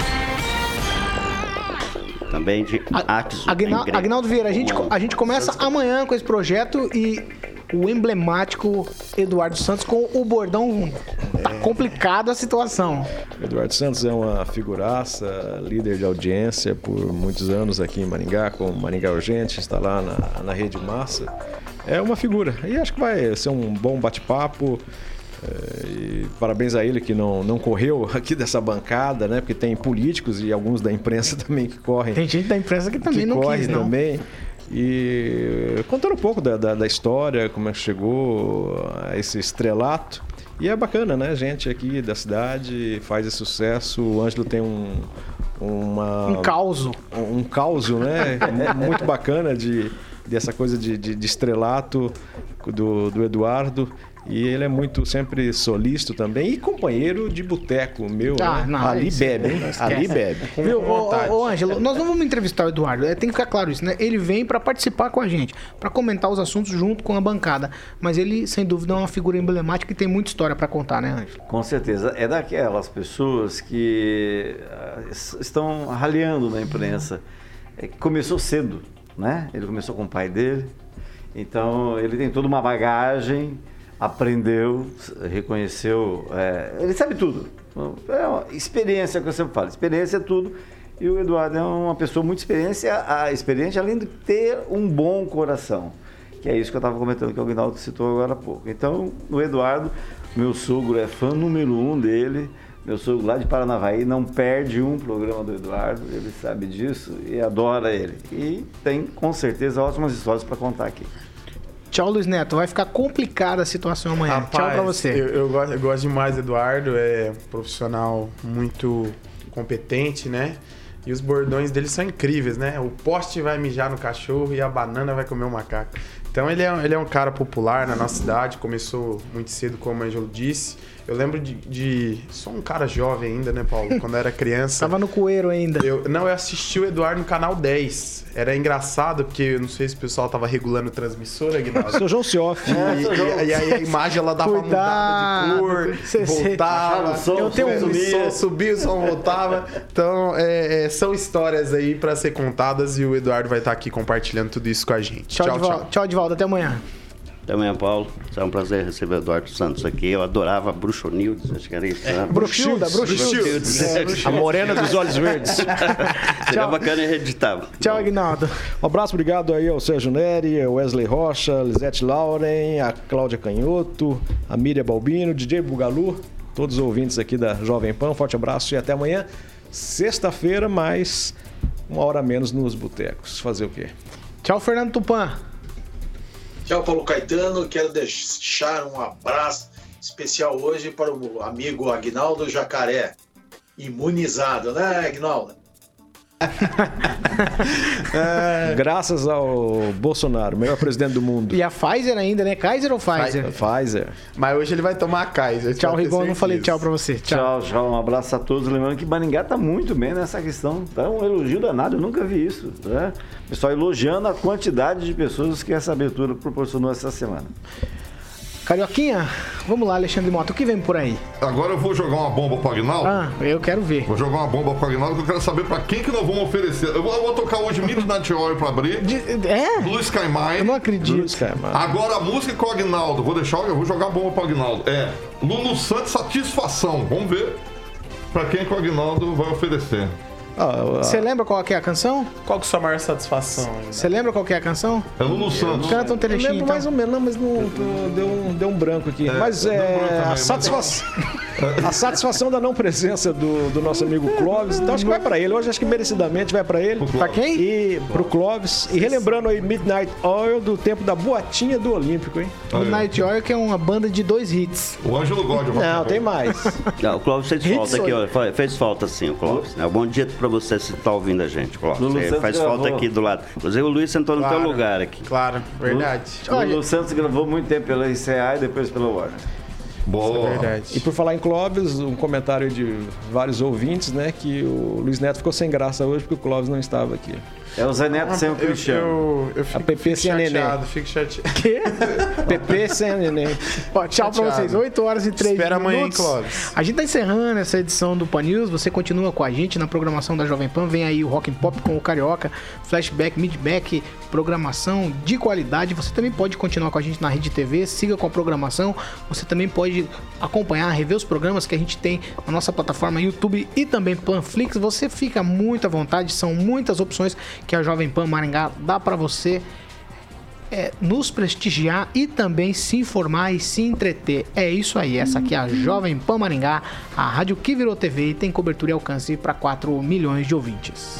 Também de Axo. Agnaldo Vieira, a gente, a gente começa amanhã com esse projeto e o emblemático Eduardo Santos com o bordão. Tá complicada a situação. Eduardo Santos é uma figuraça, líder de audiência por muitos anos aqui em Maringá, com Maringá Urgente, está lá na, na Rede Massa. É uma figura. E acho que vai ser um bom bate-papo. É, e parabéns a ele que não, não correu aqui dessa bancada, né? Porque tem políticos e alguns da imprensa também que correm. Tem gente da imprensa que também que não corre quis, não. também. E contando um pouco da, da, da história, como é que chegou a esse estrelato. E é bacana, né? Gente aqui da cidade faz esse sucesso. O Ângelo tem um. Uma, Um causo. Um, um causo, né? Muito bacana de, dessa coisa de, de, de estrelato do, do Eduardo. E ele é muito sempre solícito também e companheiro de boteco meu. Ah, né? não, Ali isso- bebe, hein? Ali bebe. Viu, ô, ô, Ângelo, nós não vamos entrevistar o Eduardo, é, tem que ficar claro isso, né? Ele vem pra participar com a gente, pra comentar os assuntos junto com a bancada. Mas ele, sem dúvida, é uma figura emblemática e tem muita história pra contar, né, Ângelo? Com certeza. É daquelas pessoas que ah, es- estão raleando na imprensa. É que começou cedo, né? Ele começou com o pai dele. Então, ele tem toda uma bagagem, aprendeu, reconheceu. é, ele sabe tudo. É uma experiência que eu sempre falo. Experiência é tudo. E o Eduardo é uma pessoa muito experiente, a, experiente, além de ter um bom coração. Que é isso que eu estava comentando, que o Aguinaldo citou agora há pouco. Então, o Eduardo, meu sogro é fã número um dele. Meu sogro lá de Paranavaí não perde um programa do Eduardo, ele sabe disso e adora ele. E tem, com certeza, ótimas histórias para contar aqui. Tchau, Luiz Neto. Vai ficar complicada a situação amanhã. Tchau pra Rapaz, você. Eu, eu gosto, eu gosto demais do Eduardo, é um profissional muito competente, né? E os bordões dele são incríveis, né? O poste vai mijar no cachorro e a banana vai comer o macaco. Então ele é, ele é um cara popular na nossa cidade, começou muito cedo, como o Ângelo disse. Eu lembro de, de. Sou um cara jovem ainda, né, Paulo? Quando eu era criança. Tava no coeiro ainda. Eu, não, eu assisti o Eduardo no canal 10. Era engraçado, porque eu não sei se o pessoal tava regulando transmissora, Aguinaldo. Seu João Cioff. E, e- e aí a imagem ela dava uma mudada de cor, Cê- cê- voltava, Baixava o som, eu tenho o um som subia. o som voltava. Então, é, é, são histórias aí pra ser contadas e o Eduardo vai estar aqui compartilhando tudo isso com a gente. Tchau, tchau. Tchau, Edivaldo. Até amanhã. Amanhã, Paulo. É um prazer receber o Eduardo Santos aqui. Eu adorava Bruxonildes, acho que era isso. né? Bruxilda, Bruxildes. É. A morena dos olhos verdes. Seria bacana e editável. Tchau, Aguinaldo. Um abraço, obrigado aí ao Sérgio Neri, Wesley Rocha, Lisete Lauren, a Cláudia Canhoto, a Miriam Balbino, DJ Bugalu, todos os ouvintes aqui da Jovem Pan. Um forte abraço e até amanhã, sexta-feira, mais uma hora a menos nos botecos. Fazer o quê? Tchau, Fernando Tupan. Tchau, Paulo Caetano. Quero deixar um abraço especial hoje para o amigo Agnaldo Jacaré. Imunizado, né, Agnaldo? Graças ao Bolsonaro, melhor presidente do mundo. E a Pfizer ainda, né? Kaiser ou Pfizer? Pfizer. Mas hoje ele vai tomar a Kaiser. Tchau, Rigon. Não falei tchau pra você. Tchau. Tchau, tchau. Um abraço a todos. Lembrando que Maringá tá muito bem nessa questão. Tá um elogio danado, eu nunca vi isso. Né? Pessoal elogiando a quantidade de pessoas que essa abertura proporcionou essa semana. Carioquinha, vamos lá, Alexandre Mota. O que vem por aí? Agora eu vou jogar uma bomba pro Agnaldo. Ah, eu quero ver. Vou jogar uma bomba pro Agnaldo que eu quero saber pra quem que nós vamos oferecer. Eu vou, eu vou tocar hoje Midnight Oil pra abrir. é? Blue Sky Mine. Eu não acredito. Agora a música com o Agnaldo. Vou deixar, eu vou jogar a bomba pro Agnaldo. É Lulu Santos Satisfação. Vamos ver pra quem que o Agnaldo vai oferecer. Você lembra qual que é a canção? Qual que é a sua maior satisfação? Você lembra qual que é a canção? É Lulu Santos. Canta um Eu trechinho, lembro então. mais ou menos, não, mas não, tô- deu, um, deu um branco aqui. mas deu um branco é. também, a mas- satisfação. A satisfação da não presença do, do nosso amigo Clóvis. Então acho que vai pra ele. Hoje acho que merecidamente vai pra ele. Pra quem? E pro Clóvis. E relembrando aí Midnight Oil do tempo da boatinha do Olímpico, hein? Midnight Oil, que é uma banda de dois hits. O Ângelo God. Não, tem mais. Não, o Clóvis fez Hits falta aqui, ó. Fez falta sim, o Clóvis. né? Bom dia pra você se tá ouvindo a gente, Clóvis. É, faz gravou. falta aqui do lado. Inclusive o Luiz sentou no Claro. teu lugar aqui. Claro, verdade. O Lulu Santos gravou muito tempo pela ICA e depois pela Warner. Boa. Verdade. E por falar em Clóvis, um comentário de vários ouvintes, né? Que o Luiz Neto ficou sem graça hoje porque o Clóvis não estava aqui. É o Zé Neto sem o eu, Cristiano. eu, eu A fico, PP fico sem a neném. chateado, fico chateado. Quê? PP sem neném. Ó, tchau pra Chateado. vocês. 8 horas e 3 Espera minutos. amanhã, hein, Clóvis? A gente tá encerrando essa edição do Pan News. Você continua com a gente na programação da Jovem Pan. Vem aí o Rock and Pop com o Carioca, Flashback, Midback, programação de qualidade. Você também pode continuar com a gente na Rede TV. Siga com a programação. Você também pode acompanhar, rever os programas que a gente tem na nossa plataforma YouTube e também Panflix. Você fica muito à vontade. São muitas opções que a Jovem Pan Maringá dá pra você é, nos prestigiar e também se informar e se entreter. É isso aí, essa aqui é a Jovem Pan Maringá, a rádio que virou TV e tem cobertura e alcance para 4 milhões de ouvintes.